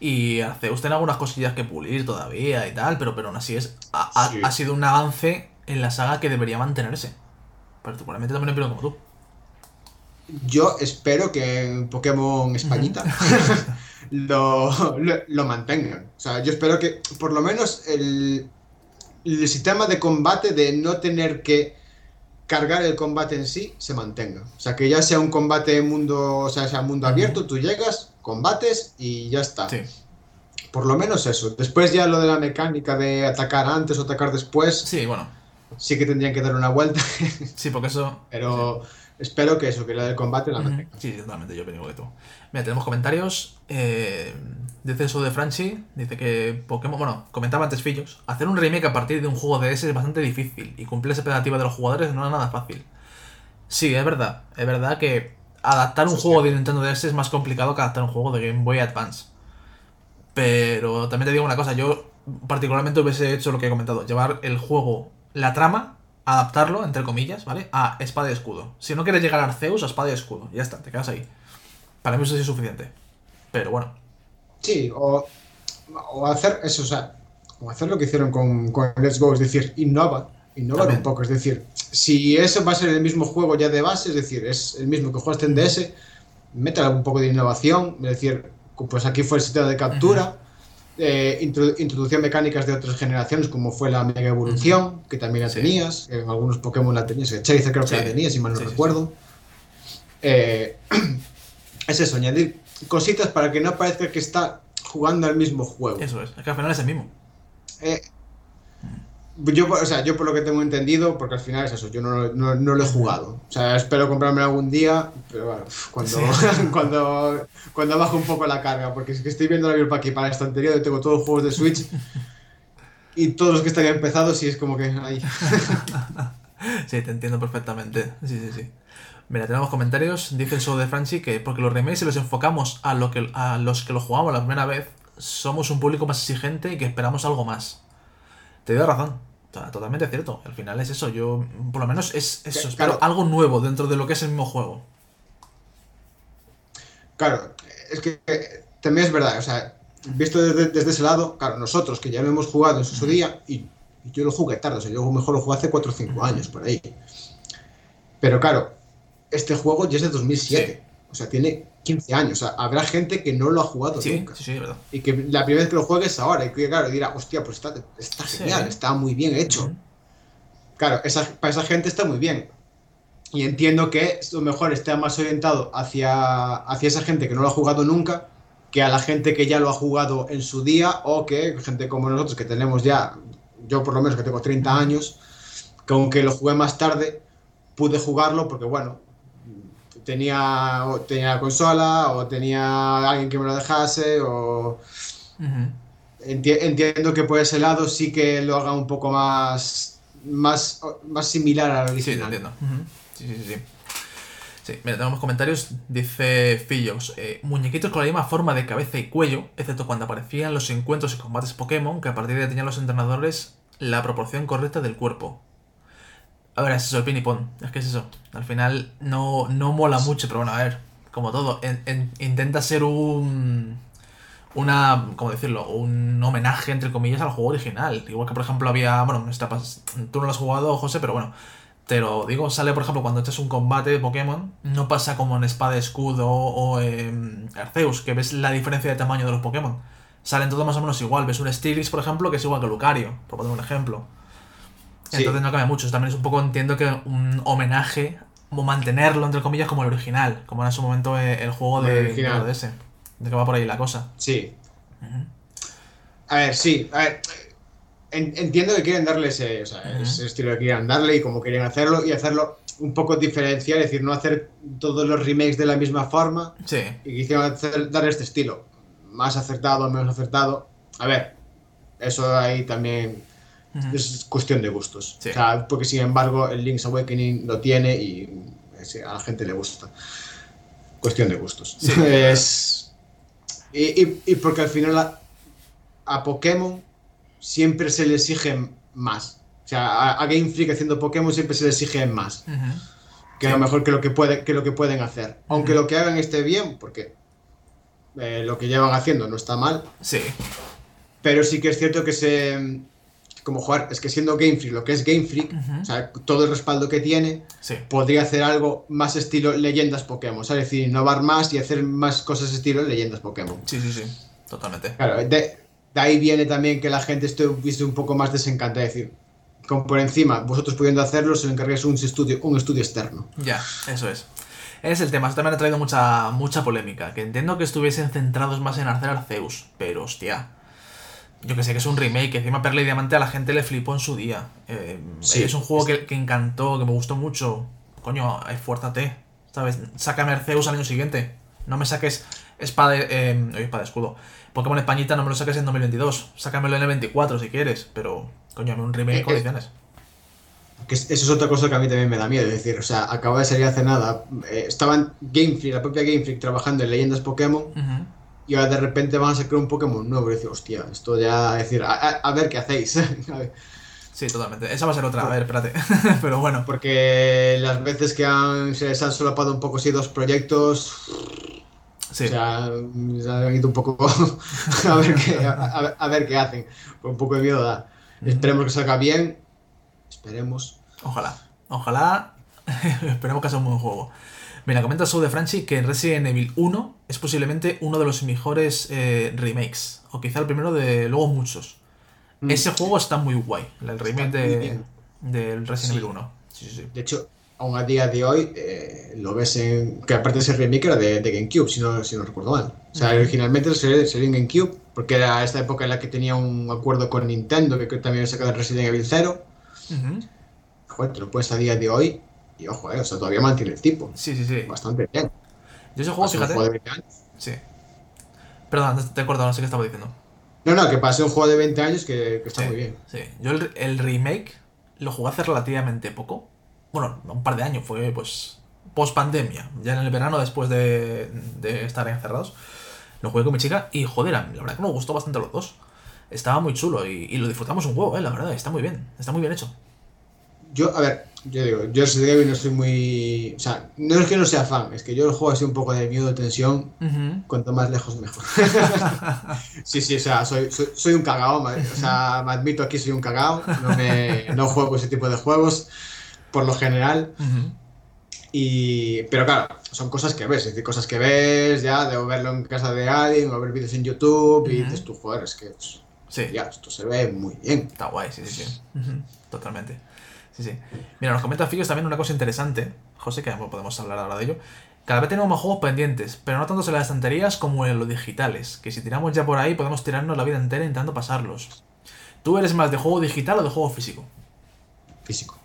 Speaker 1: Y hace usted algunas cosillas que pulir todavía y tal, pero, pero aún así es. Ha, ha-
Speaker 2: Sí.
Speaker 1: ha sido un avance en la saga que debería mantenerse. Particularmente también opino como tú.
Speaker 2: Yo espero que en Pokémon Españita lo, lo, lo mantengan. O sea, yo espero que por lo menos el, el sistema de combate de no tener que cargar el combate en sí se mantenga. O sea, que ya sea un combate mundo, o sea, sea mundo abierto, tú llegas, combates y ya está.
Speaker 1: Sí,
Speaker 2: Por lo menos eso. Después ya lo de la mecánica de atacar antes o atacar después,
Speaker 1: sí, bueno.
Speaker 2: Sí que tendrían que dar una vuelta,
Speaker 1: Sí, porque eso.
Speaker 2: pero espero que eso, que la del combate la mantengan.
Speaker 1: Sí, totalmente, yo opino que tú. Mira, tenemos comentarios. Eh, dice eso de Franchi. Dice que Pokémon. Bueno, comentaba antes Fillos. Hacer un remake a partir de un juego de ese es bastante difícil. Y cumplir esa expectativa de los jugadores no es nada fácil. Sí, es verdad. Es verdad que adaptar un juego de Nintendo DS es más complicado que adaptar un juego de Game Boy Advance. Pero también te digo una cosa, yo particularmente hubiese hecho lo que he comentado, llevar el juego, la trama, adaptarlo, entre comillas, ¿vale? A espada y escudo. Si no quieres llegar a Arceus, a espada y escudo. Ya está, te quedas ahí. Para mí eso sí es suficiente. Pero bueno,
Speaker 2: Sí, o, o hacer eso, o sea, o hacer lo que hicieron con, con Let's Go, es decir, innova, innovar
Speaker 1: También.
Speaker 2: un poco, es decir, si eso va a ser el mismo juego ya de base, es decir, es el mismo que jugaste en DS, métale un poco de innovación, es decir, pues aquí fue el sistema de captura, eh, introdu- introducía mecánicas de otras generaciones como fue la Mega Evolución, que también la
Speaker 1: Sí.
Speaker 2: tenías, en algunos Pokémon la tenías, Charizard creo que la tenía, si mal no
Speaker 1: sí,
Speaker 2: recuerdo. Eh, es eso, añadir cositas para que no parezca que está jugando al mismo juego.
Speaker 1: eso es. Es que al final es el mismo.
Speaker 2: Eh, Yo, o sea, yo por lo que tengo entendido, porque al final es eso, yo no, no, no lo he jugado. O sea, espero comprarme algún día, pero bueno, cuando, cuando, cuando bajo un poco la carga, porque es que estoy viendo la Bill aquí para la estantería, yo tengo todos los juegos de Switch y todos los que están empezados y es como que ahí.
Speaker 1: sí, te entiendo perfectamente. Sí, sí, sí. Mira, tenemos comentarios. Dice el show de Franchi que porque los remakes, si los enfocamos a, lo que, a los que lo jugamos la primera vez, somos un público más exigente y que esperamos algo más. Te doy razón. Totalmente cierto. Al final es eso. Yo, por lo menos, es eso. Algo nuevo dentro de lo que es el mismo juego.
Speaker 2: Claro, es que también es verdad. O sea, visto desde, ese lado, claro, nosotros que ya lo hemos jugado en su día, y, yo lo jugué tarde, o sea, yo mejor lo jugué hace 4 o 5 años, por ahí. Pero claro, este juego ya es de 2007. O sea, tiene 15 años. O sea, habrá gente que no lo ha jugado nunca.
Speaker 1: Sí, sí, verdad.
Speaker 2: Y que la primera vez que lo juegues ahora. Y que, claro, dirá, hostia, pues está, está genial, está muy bien hecho. Claro, esa, para esa gente está muy bien. Y entiendo que lo mejor esté más orientado hacia, hacia esa gente que no lo ha jugado nunca que a la gente que ya lo ha jugado en su día o que gente como nosotros que tenemos ya, yo por lo menos que tengo 30 años, que aunque lo jugué más tarde, pude jugarlo porque bueno, tenía, tenía consola o tenía alguien que me lo dejase o... entiendo que por ese lado sí que lo haga un poco más, más, más similar al original.
Speaker 1: Sí, entiendo. Sí, sí, sí. Sí, mira, tenemos comentarios. Dice Fillos, eh, muñequitos con la misma forma de cabeza y cuello, excepto cuando aparecían los encuentros y combates Pokémon, que a partir de ahí tenían los entrenadores la proporción correcta del cuerpo. A ver, es eso, el pin y pon. Es que es eso. Al final no, no mola mucho, pero bueno, a ver, como todo, intenta ser un. Una. ¿Cómo decirlo? Un homenaje, entre comillas, al juego original. Igual que, por ejemplo, había. Bueno, tú no lo has jugado, José, pero bueno. Pero digo, sale, por ejemplo, cuando echas un combate de Pokémon, no pasa como en Espada Escudo o en Arceus, que ves la diferencia de tamaño de los Pokémon. Salen todos más o menos igual. Ves un Styris, por ejemplo, que es igual que Lucario, por poner un ejemplo. Entonces no cambia mucho. También es un poco, entiendo que un homenaje, o mantenerlo, entre comillas, como el original, como era en su momento eh, el juego de, de ese. De que va por ahí la cosa.
Speaker 2: Sí. A ver, sí. A ver, entiendo que quieren darle ese, o sea, ese estilo que quieran darle y cómo quieren hacerlo y hacerlo un poco diferencial, es decir, no hacer todos los remakes de la misma forma.
Speaker 1: Sí.
Speaker 2: Y quisieron dar este estilo. Más acertado, menos acertado. A ver, eso ahí también es cuestión de gustos. porque sin embargo el Link's Awakening lo tiene y a la gente le gusta. Cuestión de gustos. Es, y, porque al final a, Pokémon siempre se le exige más. O sea, a, Game Freak haciendo Pokémon siempre se le exige más. Que a lo mejor que lo que, puede, que lo que pueden hacer. Aunque lo que hagan esté bien, porque eh, lo que llevan haciendo no está mal.
Speaker 1: Sí.
Speaker 2: Pero sí que es cierto que se como jugar, es que siendo Game Freak lo que es Game Freak, o sea, todo el respaldo que tiene, podría hacer algo más estilo leyendas Pokémon, es decir, innovar más y hacer más cosas estilo leyendas Pokémon.
Speaker 1: Sí, sí, sí, totalmente.
Speaker 2: Claro, de, ahí viene también que la gente esté un poco más desencantada, es decir, como por encima, vosotros pudiendo hacerlo, se lo encargáis un estudio, un estudio externo.
Speaker 1: Ya, eso es. Es el tema, esto también ha traído mucha, mucha polémica, que entiendo que estuviesen centrados más en hacer Arceus, pero hostia yo que sé que es un remake, encima Perla y Diamante a la gente le flipó en su día. Eh, es un juego que, encantó, que me gustó mucho. Coño, esfuérzate, ¿sabes? Sácame Arceus al año siguiente. No me saques espada, eh, espada escudo. Pokémon Españita no me lo saques en 2022. Sácamelo en el 24 si quieres, pero coño, un remake en condiciones.
Speaker 2: Que eso es otra cosa que a mí también me da miedo. Es decir, o sea, acaba de salir hace nada. Eh, estaban Game Freak, la propia Game Freak, trabajando en leyendas Pokémon y ahora de repente van a sacar un Pokémon nuevo y decir, hostia, esto ya, decir, a, ver qué hacéis.
Speaker 1: Sí, totalmente. Esa va a ser otra, a ver, espérate. Pero bueno.
Speaker 2: Porque las veces que han, se les han solapado un poco así dos proyectos.
Speaker 1: Sí. O
Speaker 2: sea, se han ido un poco a, ver qué, a, ver qué hacen. un poco de miedo da. Esperemos que salga bien. Esperemos.
Speaker 1: Ojalá. Ojalá. Esperemos que sea un buen juego. Mira, comenta Sou de Franchi que Resident Evil 1 es posiblemente uno de los mejores eh, remakes. O quizá el primero de luego muchos. Mm. Ese juego está muy guay. El remake de, del Resident Evil 1.
Speaker 2: De hecho, aún a día de hoy eh, lo ves en. que aparte ese remake era de, de GameCube, si no, si no recuerdo mal. O sea, originalmente salió, salió en GameCube, porque era esta época en la que tenía un acuerdo con Nintendo, que que también sacado Resident Evil 0.
Speaker 1: Ujú.
Speaker 2: Joder, te lo puedes a día de hoy, y ojo, eh, o sea, todavía mantiene el tipo.
Speaker 1: Sí, sí, sí.
Speaker 2: Bastante bien.
Speaker 1: Yo ese juego,
Speaker 2: Pasé un
Speaker 1: fíjate.
Speaker 2: juego de 20 años.
Speaker 1: Sí. Perdón, te- he cortado, no sé qué estaba diciendo.
Speaker 2: No, no, que pasé un juego de 20 años que, que está
Speaker 1: sí,
Speaker 2: muy bien.
Speaker 1: Sí. Yo el, el remake lo jugué hace relativamente poco. Bueno, un par de años, fue pues post pandemia, ya en el verano después de, de estar encerrados. Lo jugué con mi chica y joder, la verdad que nos gustó bastante los dos. Estaba muy chulo y, y lo disfrutamos un juego, eh, la verdad, está muy bien, está muy bien hecho.
Speaker 2: Yo, a ver, yo digo, yo Evil no soy muy. O sea, no es que no sea fan, es que yo el juego así un poco de miedo, tensión.
Speaker 1: Ujú.
Speaker 2: Cuanto más lejos, mejor. sí, sí, o sea, soy, soy, soy un cagao. O sea, me admito aquí, soy un cagao. No, me, no juego ese tipo de juegos, por lo general.
Speaker 1: Ujú.
Speaker 2: Y, pero claro, son cosas que ves, es decir, cosas que ves ya, de verlo en casa de alguien, o ver vídeos en YouTube, y
Speaker 1: Ujú.
Speaker 2: dices tú, joder, es que, pues,
Speaker 1: Sí,
Speaker 2: ya, esto se ve muy bien.
Speaker 1: está guay, sí, sí, sí. Ujú. Totalmente. Sí, sí. Mira, nos comenta Fios también una cosa interesante, José, que podemos hablar ahora de ello. Cada vez tenemos más juegos pendientes, pero no tanto en las estanterías como en los digitales, que si tiramos ya por ahí podemos tirarnos la vida entera intentando pasarlos. ¿Tú eres más de juego digital o de juego físico?
Speaker 2: Físico.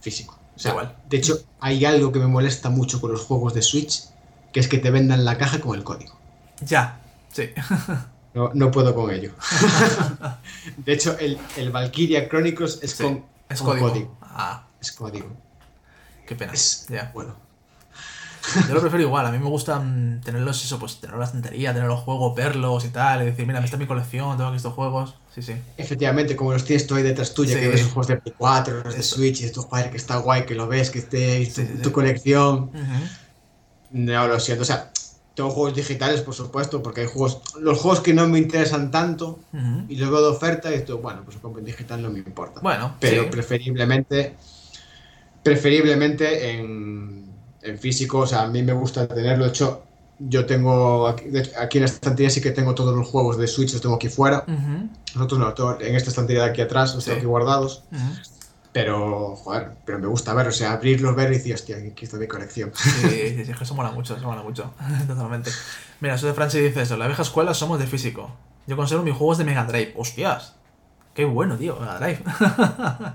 Speaker 2: Físico. O sea,
Speaker 1: Igual.
Speaker 2: de hecho, hay algo que me molesta mucho con los juegos de Switch, que es que te vendan la caja con el código.
Speaker 1: Ya, sí.
Speaker 2: No, no puedo con ello. de hecho, el, el Valkyria Chronicles es
Speaker 1: Sí,
Speaker 2: con,
Speaker 1: es código. Ah,
Speaker 2: Es código.
Speaker 1: qué pena.
Speaker 2: Es bueno.
Speaker 1: Yo lo prefiero igual, a mí me gusta mm, tenerlos, eso, pues tener la estantería, tener los juegos, verlos y tal, y decir, mira, esta es mi colección, tengo aquí estos juegos. Sí, sí.
Speaker 2: Efectivamente, como los tienes tú ahí detrás tuya,
Speaker 1: Sí.
Speaker 2: que ves los juegos de Play 4, los de
Speaker 1: Eso.
Speaker 2: Switch, y estos joder, que está guay, que lo ves, que esté tu,
Speaker 1: Sí,
Speaker 2: tu colección. No lo siento. O sea, tengo juegos digitales, por supuesto, porque hay juegos. Los juegos que no me interesan tanto y los veo de oferta y esto, bueno, pues compro en digital, no me importa.
Speaker 1: Bueno,
Speaker 2: pero
Speaker 1: sí.
Speaker 2: preferiblemente preferiblemente en, en físico o sea a mí me gusta tenerlo de hecho yo tengo aquí, en esta estantería sí que tengo todos los juegos de Switch los tengo aquí fuera nosotros no en esta estantería de aquí atrás los
Speaker 1: Sí.
Speaker 2: tengo aquí guardados. Pero joder pero me gusta ver o sea abrirlos ver y decir hostia aquí está mi colección
Speaker 1: Sí, sí, sí, es que eso mola mucho, eso mola mucho. Totalmente. Mira, eso de Francis dice eso, la vieja escuela somos de físico. Yo conservo mis juegos de Mega Drive. ¡Hostias! Qué bueno, tío, Mega Drive.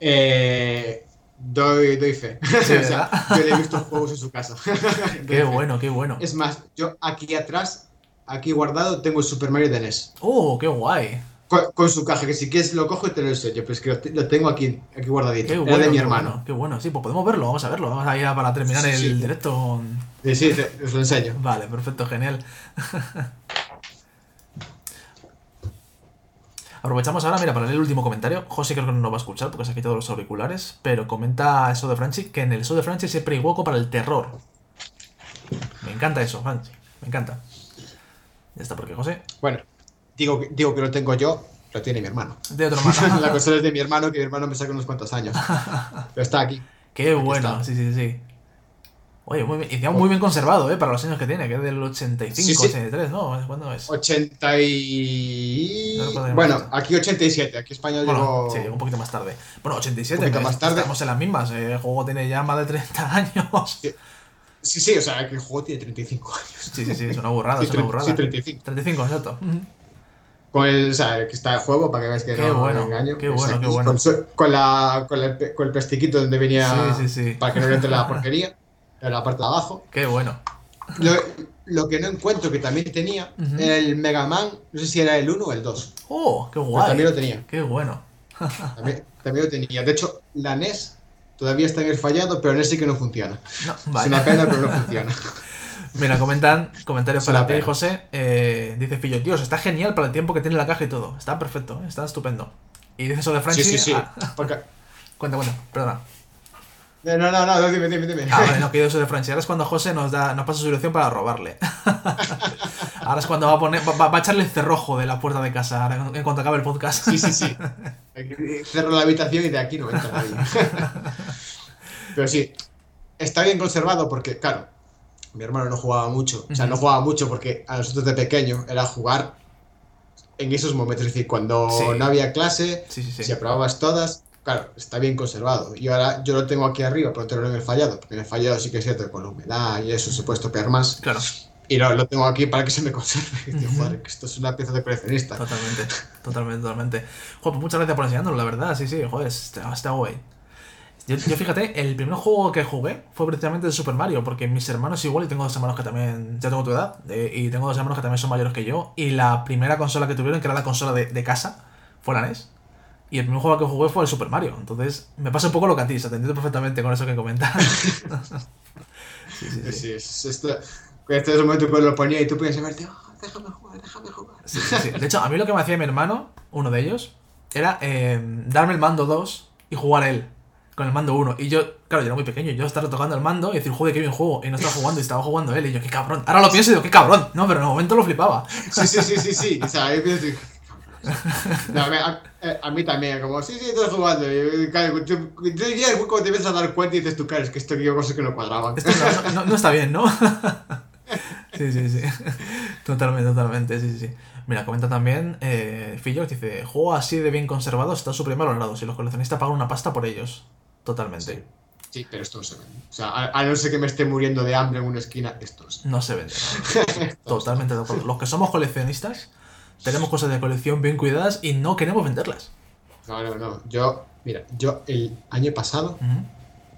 Speaker 2: eh, doy, doy fe
Speaker 1: Sí,
Speaker 2: O sea,
Speaker 1: ¿verdad?
Speaker 2: yo le he visto juegos en su casa
Speaker 1: qué
Speaker 2: fe.
Speaker 1: bueno, qué bueno.
Speaker 2: es más yo aquí atrás aquí guardado tengo el Super Mario de NES
Speaker 1: ¡Oh, qué guay!
Speaker 2: Con, con su caja, que si quieres lo cojo y te lo enseño, pero es que lo, te- lo tengo aquí, aquí guardadito.
Speaker 1: Qué
Speaker 2: Era
Speaker 1: bueno,
Speaker 2: de mi hermano.
Speaker 1: bueno, qué bueno. Sí, pues podemos verlo, vamos a verlo. Vamos a ir a- para terminar
Speaker 2: Sí,
Speaker 1: el
Speaker 2: sí.
Speaker 1: directo.
Speaker 2: Sí, sí, te- os lo enseño.
Speaker 1: Vale, perfecto, genial. Aprovechamos ahora, mira, para leer el último comentario. José creo que no nos va a escuchar porque se ha quitado los auriculares, pero comenta eso de Franchi, que en el show de Franchi siempre hay hueco para el terror. Me encanta eso, Franchi, me encanta. Ya está, porque José,
Speaker 2: Bueno, digo, que- digo que lo tengo yo, lo tiene mi hermano.
Speaker 1: de otro mano.
Speaker 2: La consola es de mi hermano, que mi hermano me saca unos cuantos años. Pero está aquí.
Speaker 1: Qué bueno,
Speaker 2: está.
Speaker 1: sí, sí, sí. Oye, muy bien, y muy bien conservado, ¿eh? Para los años que tiene, que es del 85,
Speaker 2: Sí, sí.
Speaker 1: 83, ¿no? ¿Cuándo es?
Speaker 2: 80 y...
Speaker 1: No
Speaker 2: Bueno, aquí 87, aquí España
Speaker 1: Bueno,
Speaker 2: llegó...
Speaker 1: sí, un poquito más tarde. Bueno, 87,
Speaker 2: Un
Speaker 1: que
Speaker 2: más tarde.
Speaker 1: estamos en las mismas. eh, El juego tiene ya más de 30 años.
Speaker 2: Sí. Sí, sí, o sea, que el juego tiene 35 años.
Speaker 1: Sí, sí, sí, es una burrada,
Speaker 2: Sí,
Speaker 1: es una burrada.
Speaker 2: sí, 35.
Speaker 1: 35, exacto.
Speaker 2: Con el, o sea, que está el juego, para que veáis que
Speaker 1: Qué
Speaker 2: no
Speaker 1: bueno,
Speaker 2: me engaño.
Speaker 1: qué bueno, qué bueno.
Speaker 2: Con, su- con la, con, el, con el plastiquito donde venía...
Speaker 1: Sí, sí, sí.
Speaker 2: Para que no le entre la porquería. En la parte de abajo.
Speaker 1: Qué bueno.
Speaker 2: Lo, lo que no encuentro que también tenía
Speaker 1: Ujú.
Speaker 2: era el Mega Man, no sé si era el 1 o el 2,
Speaker 1: ¡Oh, qué
Speaker 2: pero
Speaker 1: guay!
Speaker 2: también lo tenía.
Speaker 1: Qué bueno.
Speaker 2: También, también lo tenía. De hecho, la NES todavía está en el fallado, pero NES sí que no funciona.
Speaker 1: No,
Speaker 2: Es una
Speaker 1: vale.
Speaker 2: pena, pero no funciona.
Speaker 1: Mira, comentan, comentarios para ti. José. Eh, dice Fillo, Dios, está genial para el tiempo que tiene la caja y todo. Está perfecto, ¿eh? está estupendo. Y dice eso de Franchi.
Speaker 2: Sí, sí, sí.
Speaker 1: ah,
Speaker 2: Porque-
Speaker 1: cuenta, cuenta, perdona.
Speaker 2: No, no, no, no, dime, dime, dime.
Speaker 1: Ah, vale, no, que soy de Franchi. Ahora es cuando José nos da, nos pasa su dirección para robarle. Ahora es cuando va a poner, va, va a echarle el cerrojo de la puerta de casa ahora, en cuanto acabe el podcast.
Speaker 2: Sí, sí, sí. Cerro la habitación y de aquí no entra nadie. Pero sí, está bien conservado porque, claro, mi hermano no jugaba mucho. O sea, no jugaba mucho porque a nosotros de pequeño era jugar en esos momentos. Es decir, cuando
Speaker 1: Sí.
Speaker 2: no había clase,
Speaker 1: Sí, sí,
Speaker 2: si aprobabas todas, claro, está bien conservado. Y ahora yo lo tengo aquí arriba, pero tenerlo en el fallado, porque en el fallado sí que es cierto que con la humedad y eso se puede estropear más.
Speaker 1: Claro,
Speaker 2: Y lo, lo tengo aquí para que se me conserve. Y digo, joder, que esto es una pieza de coleccionista.
Speaker 1: totalmente, totalmente, totalmente. Joder, pues muchas gracias por enseñándolo, la verdad, sí, sí, joder, está, está guay. Yo, yo fíjate, el primer juego que jugué fue precisamente de Super Mario, porque mis hermanos igual, y tengo dos hermanos que también, ya tengo tu edad, eh, y tengo dos hermanos que también son mayores que yo, y la primera consola que tuvieron, que era la consola de, de casa, fue la NES. Y el primer juego que jugué fue el Super Mario. Entonces, me pasa un poco lo que a ti, se te entiende perfectamente con eso que comentas. sí, sí, sí.
Speaker 2: Sí, es, esto, este es el momento cuando lo ponía y tú podías verte, "Oh, déjame jugar, déjame jugar.
Speaker 1: Sí, sí, sí. De hecho, a mí lo que me hacía mi hermano, uno de ellos, era eh, darme el mando 2 y jugar él con el mando 1. Y yo, claro, yo era muy pequeño, yo estaba tocando el mando y decir, joder, qué bien juego. Y no estaba jugando y estaba jugando él. Y yo, qué cabrón. Ahora lo pienso y digo, qué cabrón. No, pero en el momento lo flipaba.
Speaker 2: Sí, sí, sí, sí, sí. O sea, yo pienso, no, a, mí- a- a mí también, como, sí, sí, estoy jugando. Y, claro, tú, tú ya cuando te empiezas a dar cuenta y dices tú, claro, es que esto yo cosas que no cuadraban.
Speaker 1: Esto no, no- no está bien, ¿no? sí, sí, sí. Totalmente, totalmente, sí, sí, sí. Mira, comenta también eh, Fillo, que dice, juego así de bien conservado está súper valorado. Si los coleccionistas pagan una pasta por ellos. Totalmente.
Speaker 2: Sí. Sí, pero esto no se vende. O sea, a, a no ser que me esté muriendo de hambre en una esquina, esto no se
Speaker 1: No se vende. ¿no? Totalmente de acuerdo. Los que somos coleccionistas tenemos cosas de colección bien cuidadas y no queremos venderlas.
Speaker 2: No, no, no. Yo, mira, yo el año pasado,
Speaker 1: Ujú.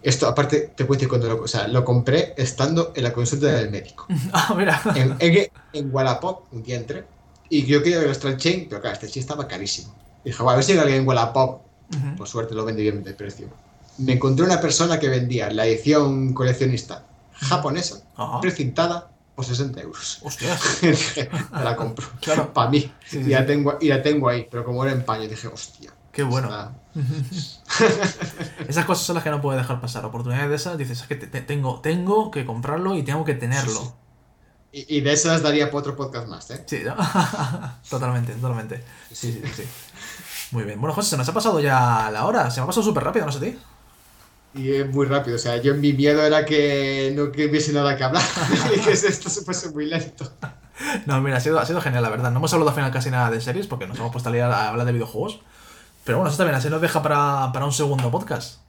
Speaker 2: esto aparte te puedo decir cuando lo, o sea, lo compré estando en la consulta del médico.
Speaker 1: Ah, mira.
Speaker 2: En, en, en Wallapop, un día entré, y yo quería el Astral Chain, pero claro, este chain estaba carísimo. Dije, bueno, a ver si alguien en Wallapop,
Speaker 1: Ujú.
Speaker 2: por suerte lo vende bien de precio. Me encontré una persona que vendía la edición coleccionista japonesa,
Speaker 1: Ajá.
Speaker 2: precintada, por 60 euros. Me la compro.
Speaker 1: Claro.
Speaker 2: Para mí.
Speaker 1: Sí, sí,
Speaker 2: y, la tengo, y la tengo ahí, pero como era en paño, dije, hostia.
Speaker 1: Qué bueno. Esas cosas son las que no puedes dejar pasar. Oportunidades de esas, dices, es que te- te- tengo, tengo que comprarlo y tengo que tenerlo.
Speaker 2: Sí. Y, y de esas daría para otro podcast más, ¿eh?
Speaker 1: Sí, ¿no? totalmente, totalmente. Sí, sí, sí. Muy bien. Bueno, José, se nos ha pasado ya la hora. Se me ha pasado súper rápido, no sé ti.
Speaker 2: Y es muy rápido, o sea, yo mi miedo era que no que hubiese nada que hablar y que esto se fuese muy lento.
Speaker 1: No, mira, ha sido, ha sido genial, la verdad. No hemos hablado al final casi nada de series porque nos hemos puesto a, a hablar de videojuegos. Pero bueno, eso también así nos deja para, para un segundo podcast.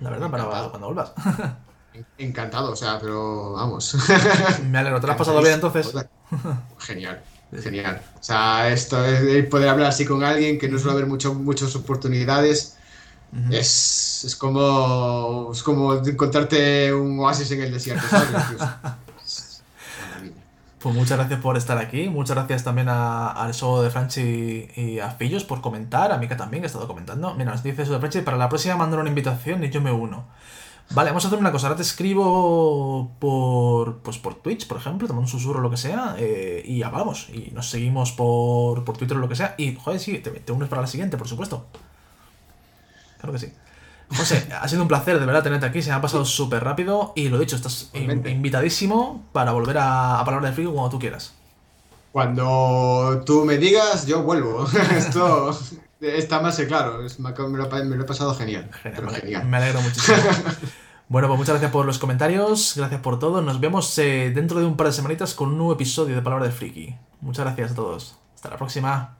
Speaker 1: La verdad, para
Speaker 2: Encantado.
Speaker 1: cuando vuelvas.
Speaker 2: Encantado, o sea, pero vamos.
Speaker 1: Me alegro, ¿te lo has pasado bien entonces?
Speaker 2: Genial, genial. O sea, esto es poder hablar así con alguien que no suele haber mucho, muchas oportunidades. Es, es como es como encontrarte un oasis en el desierto.
Speaker 1: Pues muchas gracias por estar aquí. Muchas gracias también a- al show de Franchi y a Fillos por comentar. A Mika también, que he estado comentando. Mira, nos dice eso de Franchi. Para la próxima mandar una invitación y yo me uno. Vale, vamos a hacer una cosa. Ahora te escribo por, pues por Twitch, por ejemplo. Te mando un susurro o lo que sea. eh, y hablamos. Y nos seguimos por, por Twitter o lo que sea. Y, joder, sí, te, te unes para la siguiente, por supuesto. Claro que sí. José, ha sido un placer de verdad tenerte aquí, se me ha pasado súper rápido y lo dicho, estás in- invitadísimo para volver a, a Palabra de Frigo cuando tú quieras.
Speaker 2: Cuando tú me digas, yo vuelvo. Esto está más que claro. Me, lo, he- me lo he pasado genial.
Speaker 1: Me,
Speaker 2: genial.
Speaker 1: me alegro muchísimo. bueno, pues muchas gracias por los comentarios, gracias por todo. Nos vemos eh, dentro de un par de semanitas con un nuevo episodio de Palabra de Friki. Muchas gracias a todos. Hasta la próxima.